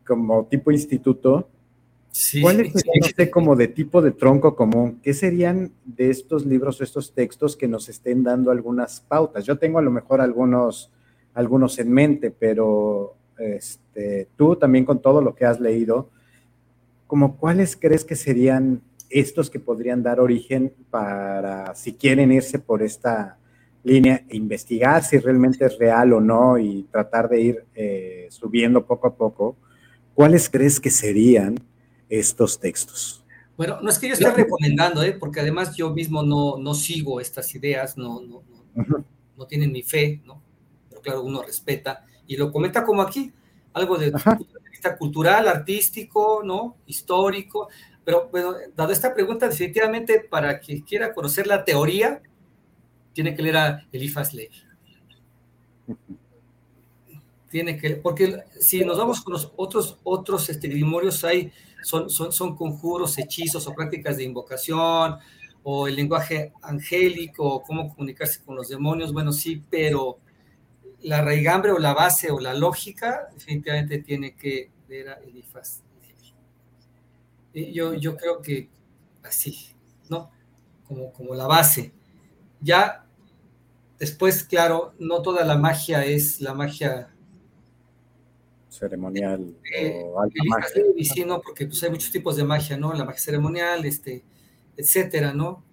como tipo instituto, ¿cuál es, como de tipo de tronco común? ¿Qué serían de estos libros o estos textos que nos estén dando algunas pautas? Yo tengo a lo mejor algunos, algunos en mente, pero este, tú también con todo lo que has leído, como cuáles crees que serían estos que podrían dar origen para, si quieren irse por esta línea, e investigar si realmente es real o no y tratar de ir eh, subiendo poco a poco, ¿cuáles crees que serían estos textos? Bueno, no es que yo esté recomendando, ¿eh? porque además yo mismo no, no sigo estas ideas, no, no, no, no, tienen mi fe, ¿no? Pero claro, uno respeta y lo comenta como aquí, algo de vista cultural, artístico, ¿no? Histórico. Pero bueno, dado esta pregunta, definitivamente para quien quiera conocer la teoría, tiene que leer a Elifas Levi. Tiene que, porque si nos vamos con los otros, otros este, hay son, son, conjuros, hechizos o prácticas de invocación, o el lenguaje angélico, o cómo comunicarse con los demonios, bueno, sí, pero la raigambre o la base o la lógica definitivamente tiene que ver a Elifas. Yo, yo creo que así, ¿no? Como, como la base. Ya después, claro, no toda la magia es la magia ceremonial eh, o alta magia. Sí, no, porque pues, hay muchos tipos de magia, ¿no? La magia ceremonial, este, etcétera, ¿no?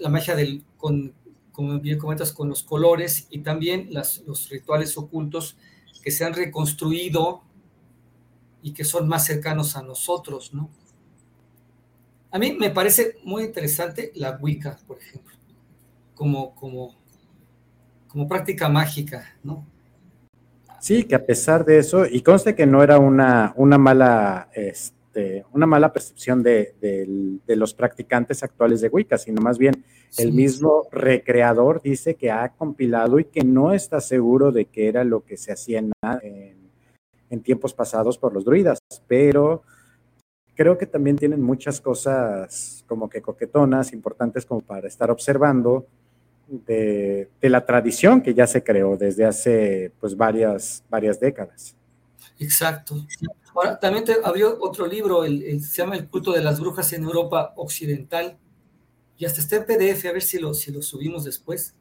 La magia del, con, como bien comentas, con los colores y también las, los rituales ocultos que se han reconstruido y que son más cercanos a nosotros, ¿no? A mí me parece muy interesante la Wicca, por ejemplo, como, como, como práctica mágica, ¿no? Sí, que a pesar de eso, y conste que no era una, una mala, este, una mala percepción de, los practicantes actuales de Wicca, sino más bien el mismo recreador dice que ha compilado y que no está seguro de que era lo que se hacía en, en tiempos pasados por los druidas, pero creo que también tienen muchas cosas como que coquetonas, importantes como para estar observando de, la tradición que ya se creó desde hace pues varias, varias décadas. Exacto. Ahora, también te abrió otro libro, el, se llama El culto de las brujas en Europa Occidental, y hasta está en PDF, a ver si lo, si lo subimos después,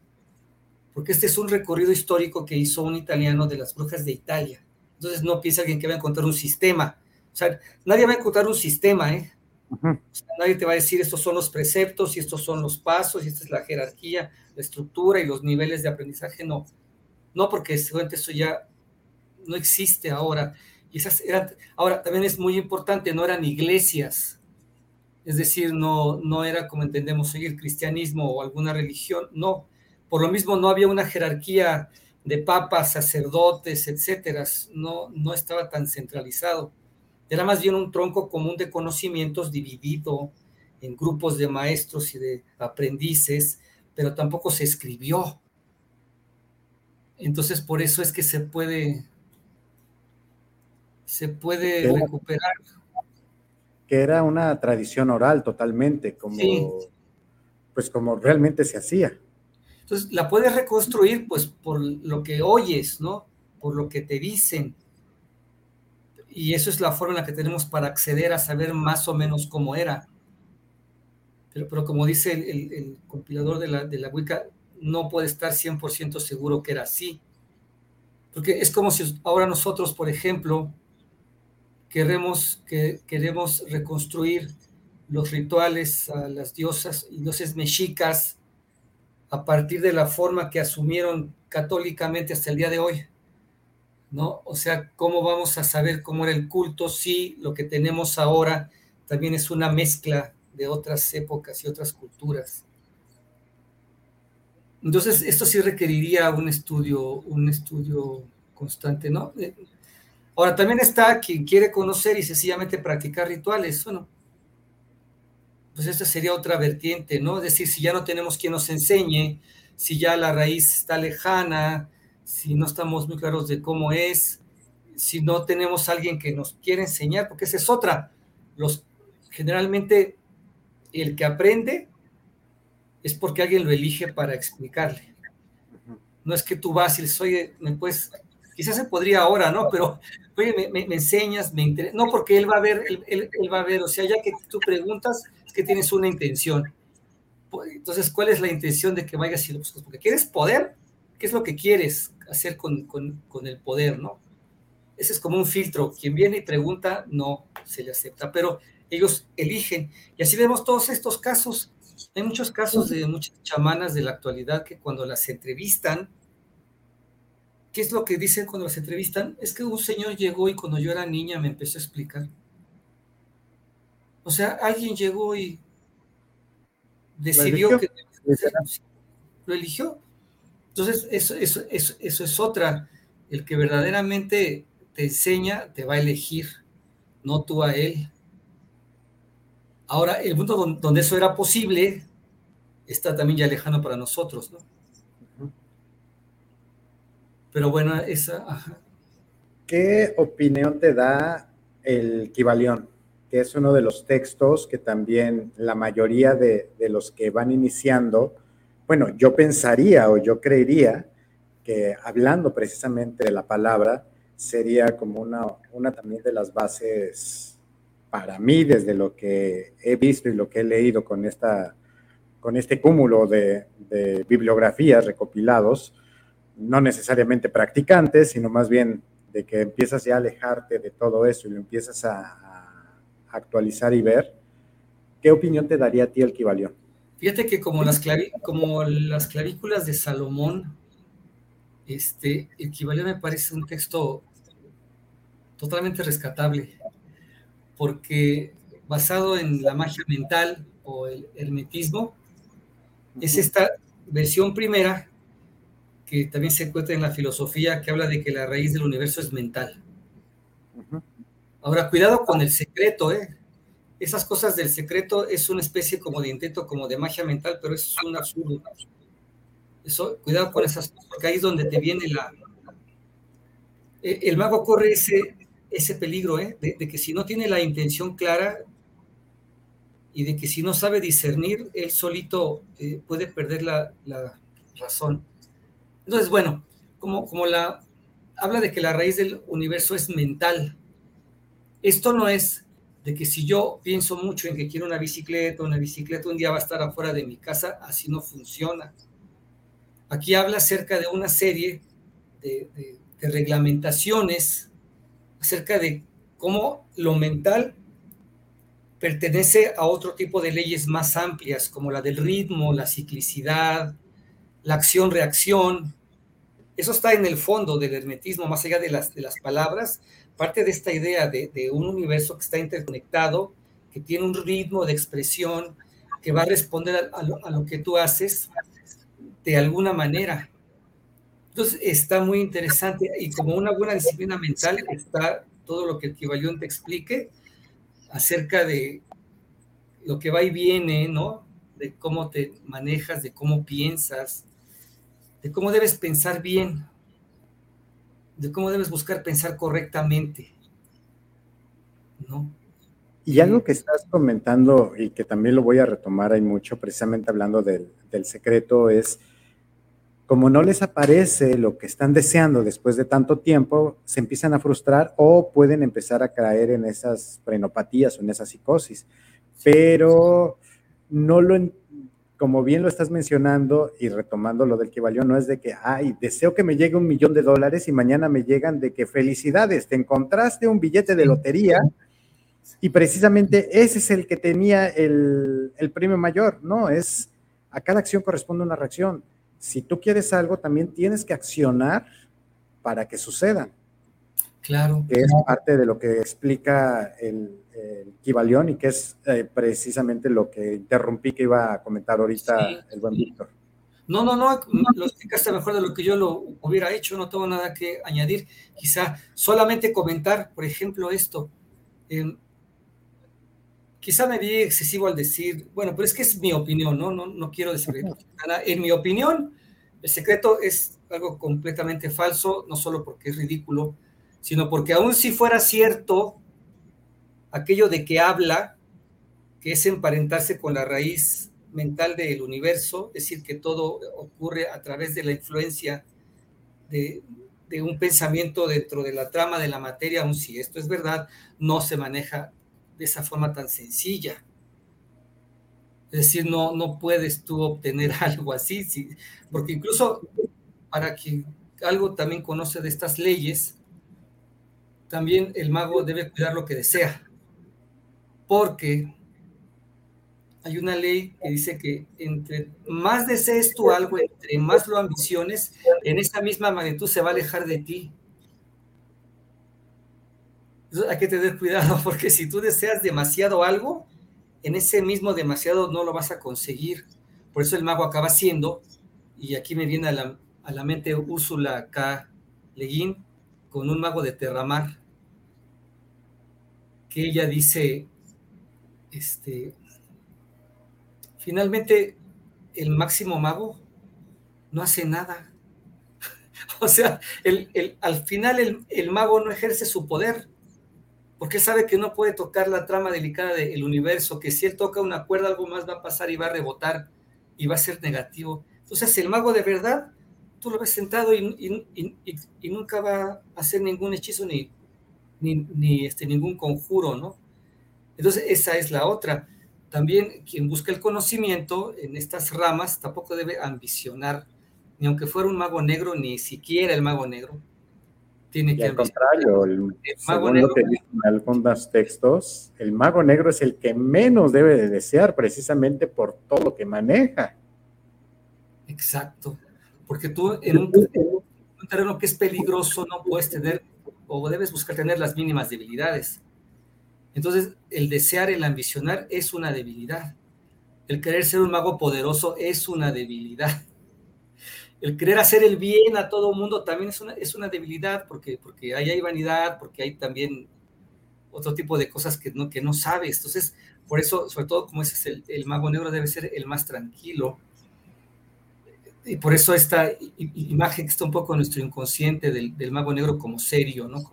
porque este es un recorrido histórico que hizo un italiano de las brujas de Italia. Entonces no piensa alguien que va a encontrar un sistema. O sea, nadie va a encontrar un sistema, ¿eh? Nadie te va a decir estos son los preceptos y estos son los pasos y esta es la jerarquía, la estructura y los niveles de aprendizaje. No, no porque seguramente eso ya no existe ahora. Y esas ahora también es muy importante, no eran iglesias, es decir, no, no era como entendemos hoy el cristianismo o alguna religión, no. Por lo mismo no había una jerarquía de papas, sacerdotes, etcétera, no, no estaba tan centralizado era más bien un tronco común de conocimientos dividido en grupos de maestros y de aprendices, pero tampoco se escribió. Entonces, por eso es que se puede, se puede recuperar. Que era una tradición oral totalmente, como, pues como realmente se hacía. Entonces, la puedes reconstruir, pues, por lo que oyes, ¿no? Por lo que te dicen, y eso es la forma en la que tenemos para acceder a saber más o menos cómo era. Pero, pero como dice el, compilador de la, de la Wicca, no puede estar 100% seguro que era así. Porque es como si ahora nosotros, por ejemplo, queremos, que, queremos reconstruir los rituales a las diosas y dioses mexicas a partir de la forma que asumieron católicamente hasta el día de hoy. ¿No? O sea, ¿cómo vamos a saber cómo era el culto si lo que tenemos ahora también es una mezcla de otras épocas y otras culturas? Entonces, esto sí requeriría un estudio, un estudio constante, ¿no? Eh, ahora, también está quien quiere conocer y sencillamente practicar rituales, bueno, pues esta sería otra vertiente, ¿no? Es decir, si ya no tenemos quien nos enseñe, si ya la raíz está lejana, si no estamos muy claros de cómo es, si no tenemos alguien que nos quiera enseñar, porque esa es otra. Los, generalmente el que aprende es porque alguien lo elige para explicarle. No es que tú vas y me puedes, quizás se podría ahora, ¿no? Pero, oye, me, enseñas, me interesa. No, porque él va a ver, él, va a ver, o sea, ya que tú preguntas, es que tienes una intención. Pues, entonces, ¿cuál es la intención de que vayas y lo busques? Porque quieres poder, ¿qué es lo que quieres? Hacer con, con, el poder, ¿no? Ese es como un filtro. Quien viene y pregunta, no se le acepta, pero ellos eligen. Y así vemos todos estos casos. Hay muchos casos de muchas chamanas de la actualidad que cuando las entrevistan, ¿qué es lo que dicen cuando las entrevistan? Es que un señor llegó y cuando yo era niña me empezó a explicar. O sea, alguien llegó y decidió que lo eligió. Entonces, eso, eso, eso, es otra. El que verdaderamente te enseña, te va a elegir, no tú a él. Ahora, el mundo donde eso era posible está también ya lejano para nosotros, ¿no? Pero bueno, esa... ¿Qué opinión te da el Kibalión? Que es uno de los textos que también la mayoría de, de los que van iniciando, bueno, yo pensaría o yo creería que hablando precisamente de la palabra, sería como una, una también de las bases para mí, desde lo que he visto y lo que he leído con, esta, con este cúmulo de, bibliografías recopilados, no necesariamente practicantes, sino más bien de que empiezas ya a alejarte de todo eso y lo empiezas a, actualizar y ver, ¿qué opinión te daría a ti el Kibalión? Fíjate que como las, como las clavículas de Salomón, este, Kibalión me parece un texto totalmente rescatable porque basado en la magia mental o el hermetismo, es esta versión primera que también se encuentra en la filosofía que habla de que la raíz del universo es mental. Ahora, cuidado con el secreto, ¿eh? Esas cosas del secreto es una especie como de intento, como de magia mental, pero eso es un absurdo. Eso, cuidado con esas cosas, porque ahí es donde te viene la... Eh, el mago corre ese, ese peligro, ¿eh? de, que si no tiene la intención clara y de que si no sabe discernir, él solito eh, puede perder la, razón. Entonces, bueno, como, como la habla de que la raíz del universo es mental. Esto no es de que si yo pienso mucho en que quiero una bicicleta, una bicicleta un día va a estar afuera de mi casa, así no funciona. Aquí habla acerca de una serie de, de reglamentaciones acerca de cómo lo mental pertenece a otro tipo de leyes más amplias, como la del ritmo, la ciclicidad, la acción-reacción. Eso está en el fondo del hermetismo, más allá de las, de las palabras, parte de esta idea de, un universo que está interconectado, que tiene un ritmo de expresión, que va a responder a, lo, que tú haces de alguna manera. Entonces está muy interesante y como una buena disciplina mental está todo lo que el te explique acerca de lo que va y viene, ¿no? De cómo te manejas, de cómo piensas, de cómo debes pensar bien, de cómo debes buscar pensar correctamente, ¿no? Y algo que estás comentando y que también lo voy a retomar, hay mucho, precisamente hablando del, del secreto, es como no les aparece lo que están deseando después de tanto tiempo, se empiezan a frustrar o pueden empezar a caer en esas prenopatías o en esa psicosis. Pero no lo, como bien lo estás mencionando y retomando lo del que valió, no es de que, ay, deseo que me llegue un millón de dólares y mañana me llegan de que felicidades, te encontraste un billete de lotería y precisamente ese es el que tenía el, el premio mayor, ¿no? Es, a cada acción corresponde una reacción si tú quieres algo, también tienes que accionar para que suceda. Claro. Que es parte de lo que explica el, el y que es eh, precisamente lo que interrumpí que iba a comentar ahorita el buen Víctor. No, no, no, lo explicaste mejor de lo que yo lo hubiera hecho, no tengo nada que añadir. Quizá solamente comentar, por ejemplo, esto. Eh, quizá me vi excesivo al decir, bueno, pero es que es mi opinión, ¿no? No, no quiero decir nada. En mi opinión, el secreto es algo completamente falso, no solo porque es ridículo, sino porque aún si fuera cierto aquello de que habla, que es emparentarse con la raíz mental del universo, es decir, que todo ocurre a través de la influencia de, un pensamiento dentro de la trama de la materia, aun si esto es verdad, no se maneja de esa forma tan sencilla. Es decir, no, no puedes tú obtener <laughs> algo así, porque incluso para que algo también conoce de estas leyes, también el mago debe cuidar lo que desea, porque hay una ley que dice que entre más desees tú algo, entre más lo ambiciones, en esa misma magnitud se va a alejar de ti. hay que tener cuidado <laughs> porque si tú deseas demasiado algo, en ese mismo demasiado no lo vas a conseguir. Por eso el mago acaba siendo, y aquí me viene a la, a la mente Úrsula K. Leguín con un mago de Terramar, que ella dice, este, finalmente el máximo mago no hace nada. <laughs> o sea, el, al final el, el, mago no ejerce su poder, porque sabe que no puede tocar la trama delicada del universo, que si él toca una cuerda algo más va a pasar y va a rebotar y va a ser negativo. Entonces el mago de verdad, tú lo ves sentado y, y, nunca va a hacer ningún hechizo ni, ni, ni este, ningún conjuro, ¿no? Entonces esa es la otra también quien busca el conocimiento en estas ramas tampoco debe ambicionar, ni aunque fuera un mago negro, ni siquiera el mago negro. Tiene que al contrario, el, mago negro, que dicen algunos textos, el mago negro es el que menos debe de desear precisamente por todo lo que maneja. Exacto, porque tú en un, en un terreno que es peligroso no puedes tener o debes buscar tener las mínimas debilidades entonces, el desear, el ambicionar es una debilidad. El querer ser un mago poderoso es una debilidad. El querer hacer el bien a todo mundo también es una, es una debilidad porque, porque ahí hay vanidad, porque hay también otro tipo de cosas que no, que no sabes. Entonces, por eso, sobre todo como es el, el mago negro debe ser el más tranquilo. Y por eso esta imagen que está un poco en nuestro inconsciente del, mago negro como serio, ¿no?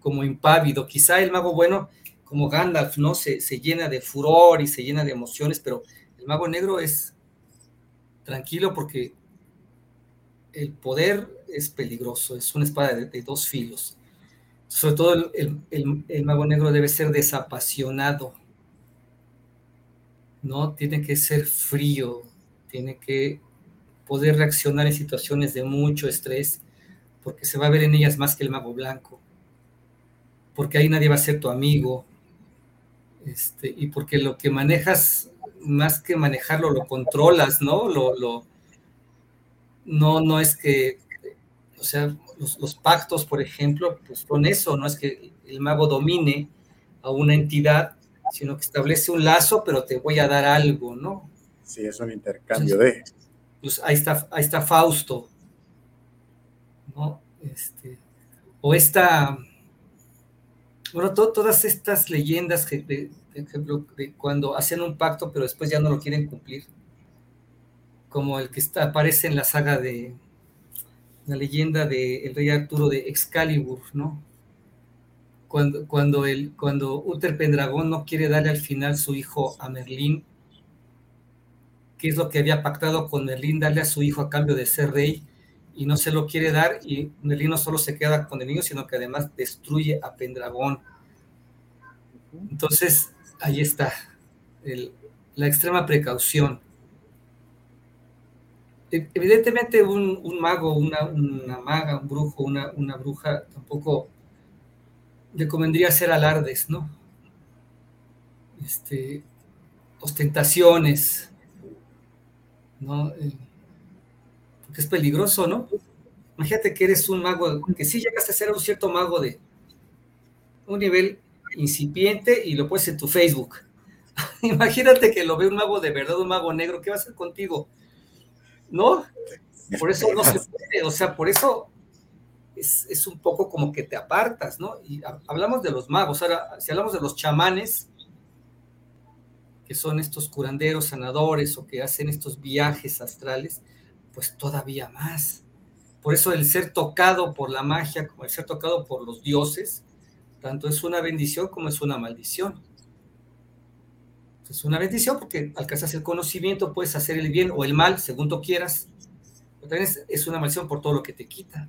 Como, impávido. Quizá el mago bueno como Gandalf, ¿no? Se, llena de furor y se llena de emociones, pero el mago negro es tranquilo porque el poder es peligroso, es una espada de, dos filos. Sobre todo el, mago negro debe ser desapasionado, ¿no? Tiene que ser frío, tiene que poder reaccionar en situaciones de mucho estrés, porque se va a ver en ellas más que el mago blanco, porque ahí nadie va a ser tu amigo, este, y porque lo que manejas, más que manejarlo, lo controlas, ¿no? Lo, lo, no, no es que, o sea, los, pactos, por ejemplo, pues son eso, no es que el mago domine a una entidad, sino que establece un lazo, pero te voy a dar algo, ¿no? Sí, es un intercambio de... Pues ahí está, ahí está Fausto, ¿no? Este, o esta bueno, todas estas leyendas, que, de, ejemplo, cuando hacen un pacto, pero después ya no lo quieren cumplir, como el que está, aparece en la saga de la leyenda del rey Arturo de Excalibur, ¿no? Cuando, cuando, el, cuando Uther Pendragón no quiere darle al final su hijo a Merlín, que es lo que había pactado con Merlín, darle a su hijo a cambio de ser rey, y no se lo quiere dar y Merlín no solo se queda con el niño, sino que además destruye a Pendragón. Entonces, ahí está, la extrema precaución. Evidentemente un, mago, una, maga, un brujo, una, una bruja, tampoco le convendría hacer alardes, ¿no? Este, ostentaciones, ¿no? Eh, es peligroso, ¿no? Imagínate que eres un mago, que sí llegas a ser un cierto mago de un nivel incipiente y lo puedes en tu Facebook. <laughs> Imagínate que lo ve un mago de verdad, un mago negro, ¿qué va a hacer contigo? ¿No? Por eso no se puede, o sea, por eso es, es, un poco como que te apartas, ¿no? Y hablamos de los magos, ahora, si hablamos de los chamanes, que son estos curanderos, sanadores o que hacen estos viajes astrales, pues todavía más. Por eso el ser tocado por la magia, como el ser tocado por los dioses, tanto es una bendición como es una maldición. Es una bendición porque alcanzas el conocimiento, puedes hacer el bien o el mal, según tú quieras. Pero también es, una maldición por todo lo que te quita.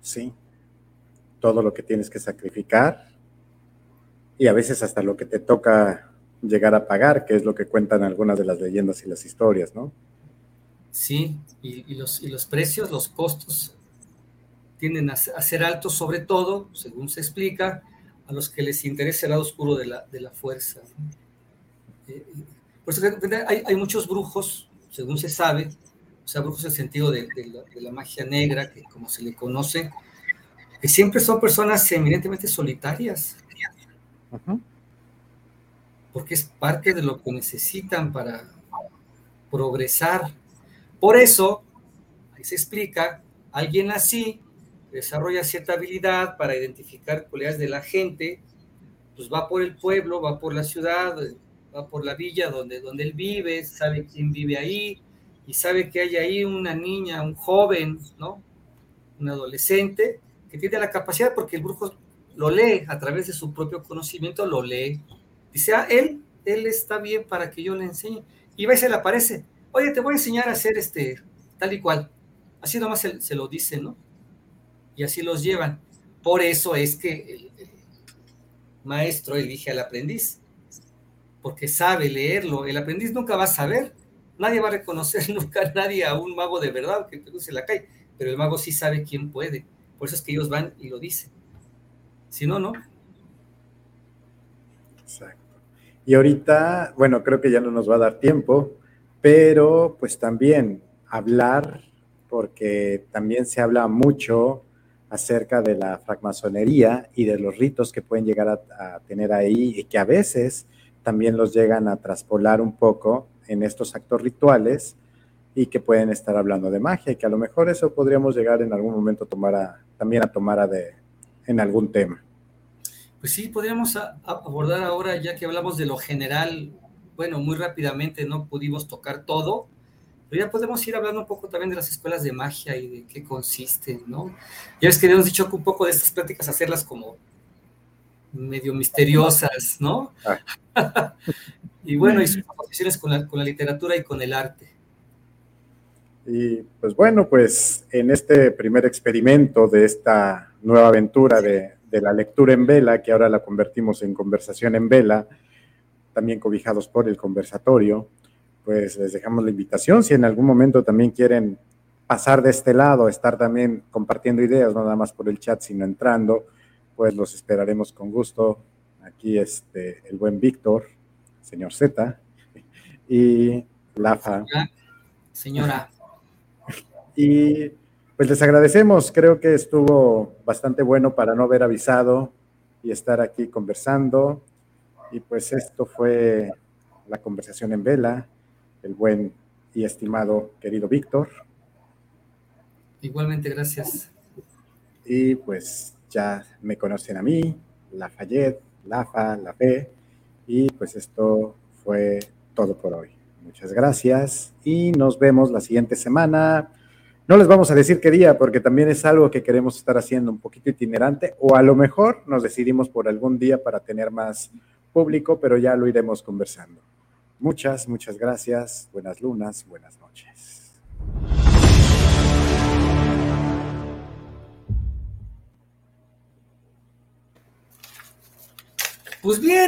Sí, todo lo que tienes que sacrificar y a veces hasta lo que te toca llegar a pagar, que es lo que cuentan algunas de las leyendas y las historias, ¿no? ¿sí? Y, los, y los precios, los costos tienden a, ser altos, sobre todo, según se explica, a los que les interesa el lado oscuro de la, de la fuerza. Eh, por eso hay, hay, muchos brujos, según se sabe, o sea, brujos en el sentido de, la, magia negra, que como se le conoce, que siempre son personas eminentemente solitarias. Porque es parte de lo que necesitan para progresar. Por eso, ahí se explica, alguien así desarrolla cierta habilidad para identificar cualidades de la gente, pues va por el pueblo, va por la ciudad, va por la villa donde, donde él vive, sabe quién vive ahí y sabe que hay ahí una niña, un joven, ¿no? Un adolescente que tiene la capacidad, porque el brujo lo lee a través de su propio conocimiento, lo lee. Dice, ah, él, él está bien para que yo le enseñe. Y va y se le aparece, oye, te voy a enseñar a hacer este, tal y cual. Así nomás se, lo dice, ¿no? Y así los llevan. Por eso es que el maestro elige al aprendiz porque sabe leerlo. El aprendiz nunca va a saber, nadie va a reconocer <laughs> nunca nadie a un mago de verdad que cruce la calle, pero el mago sí sabe quién puede. Por eso es que ellos van y lo dicen. Si no, no. Exacto. Y ahorita, bueno, creo que ya no nos va a dar tiempo, pero pues también hablar, porque también se habla mucho acerca de la francmasonería y de los ritos que pueden llegar a, tener ahí y que a veces también los llegan a traspolar un poco en estos actos rituales y que pueden estar hablando de magia y que a lo mejor eso podríamos llegar en algún momento tomar a, también a tomar a de, en algún tema. Pues sí, podríamos abordar ahora, ya que hablamos de lo general, bueno, muy rápidamente no pudimos tocar todo, pero ya podemos ir hablando un poco también de las escuelas de magia y de qué consisten, ¿no? Ya es que habíamos dicho que un poco de estas prácticas hacerlas como medio misteriosas, ¿no? Ah. <laughs> y bueno, y sus asociaciones con la, con la literatura y con el arte. Y pues bueno, pues en este primer experimento de esta nueva aventura de, de, la lectura en vela, que ahora la convertimos en conversación en vela, también cobijados por el conversatorio, pues les dejamos la invitación. Si en algún momento también quieren pasar de este lado, estar también compartiendo ideas, no nada más por el chat, sino entrando, pues los esperaremos con gusto. Aquí este, el buen Víctor, señor Z, y Lafa. Señora. Y pues les agradecemos, creo que estuvo bastante bueno para no haber avisado y estar aquí conversando. Y pues esto fue la conversación en vela, el buen y estimado querido Víctor. Igualmente, gracias. Y pues ya me conocen a mí, Lafayette, Lafa, La Fe, y pues esto fue todo por hoy. Muchas gracias y nos vemos la siguiente semana. No les vamos a decir qué día porque también es algo que queremos estar haciendo un poquito itinerante o a lo mejor nos decidimos por algún día para tener más público, pero ya lo iremos conversando. Muchas, muchas gracias. Buenas lunas, buenas noches. Pues bien.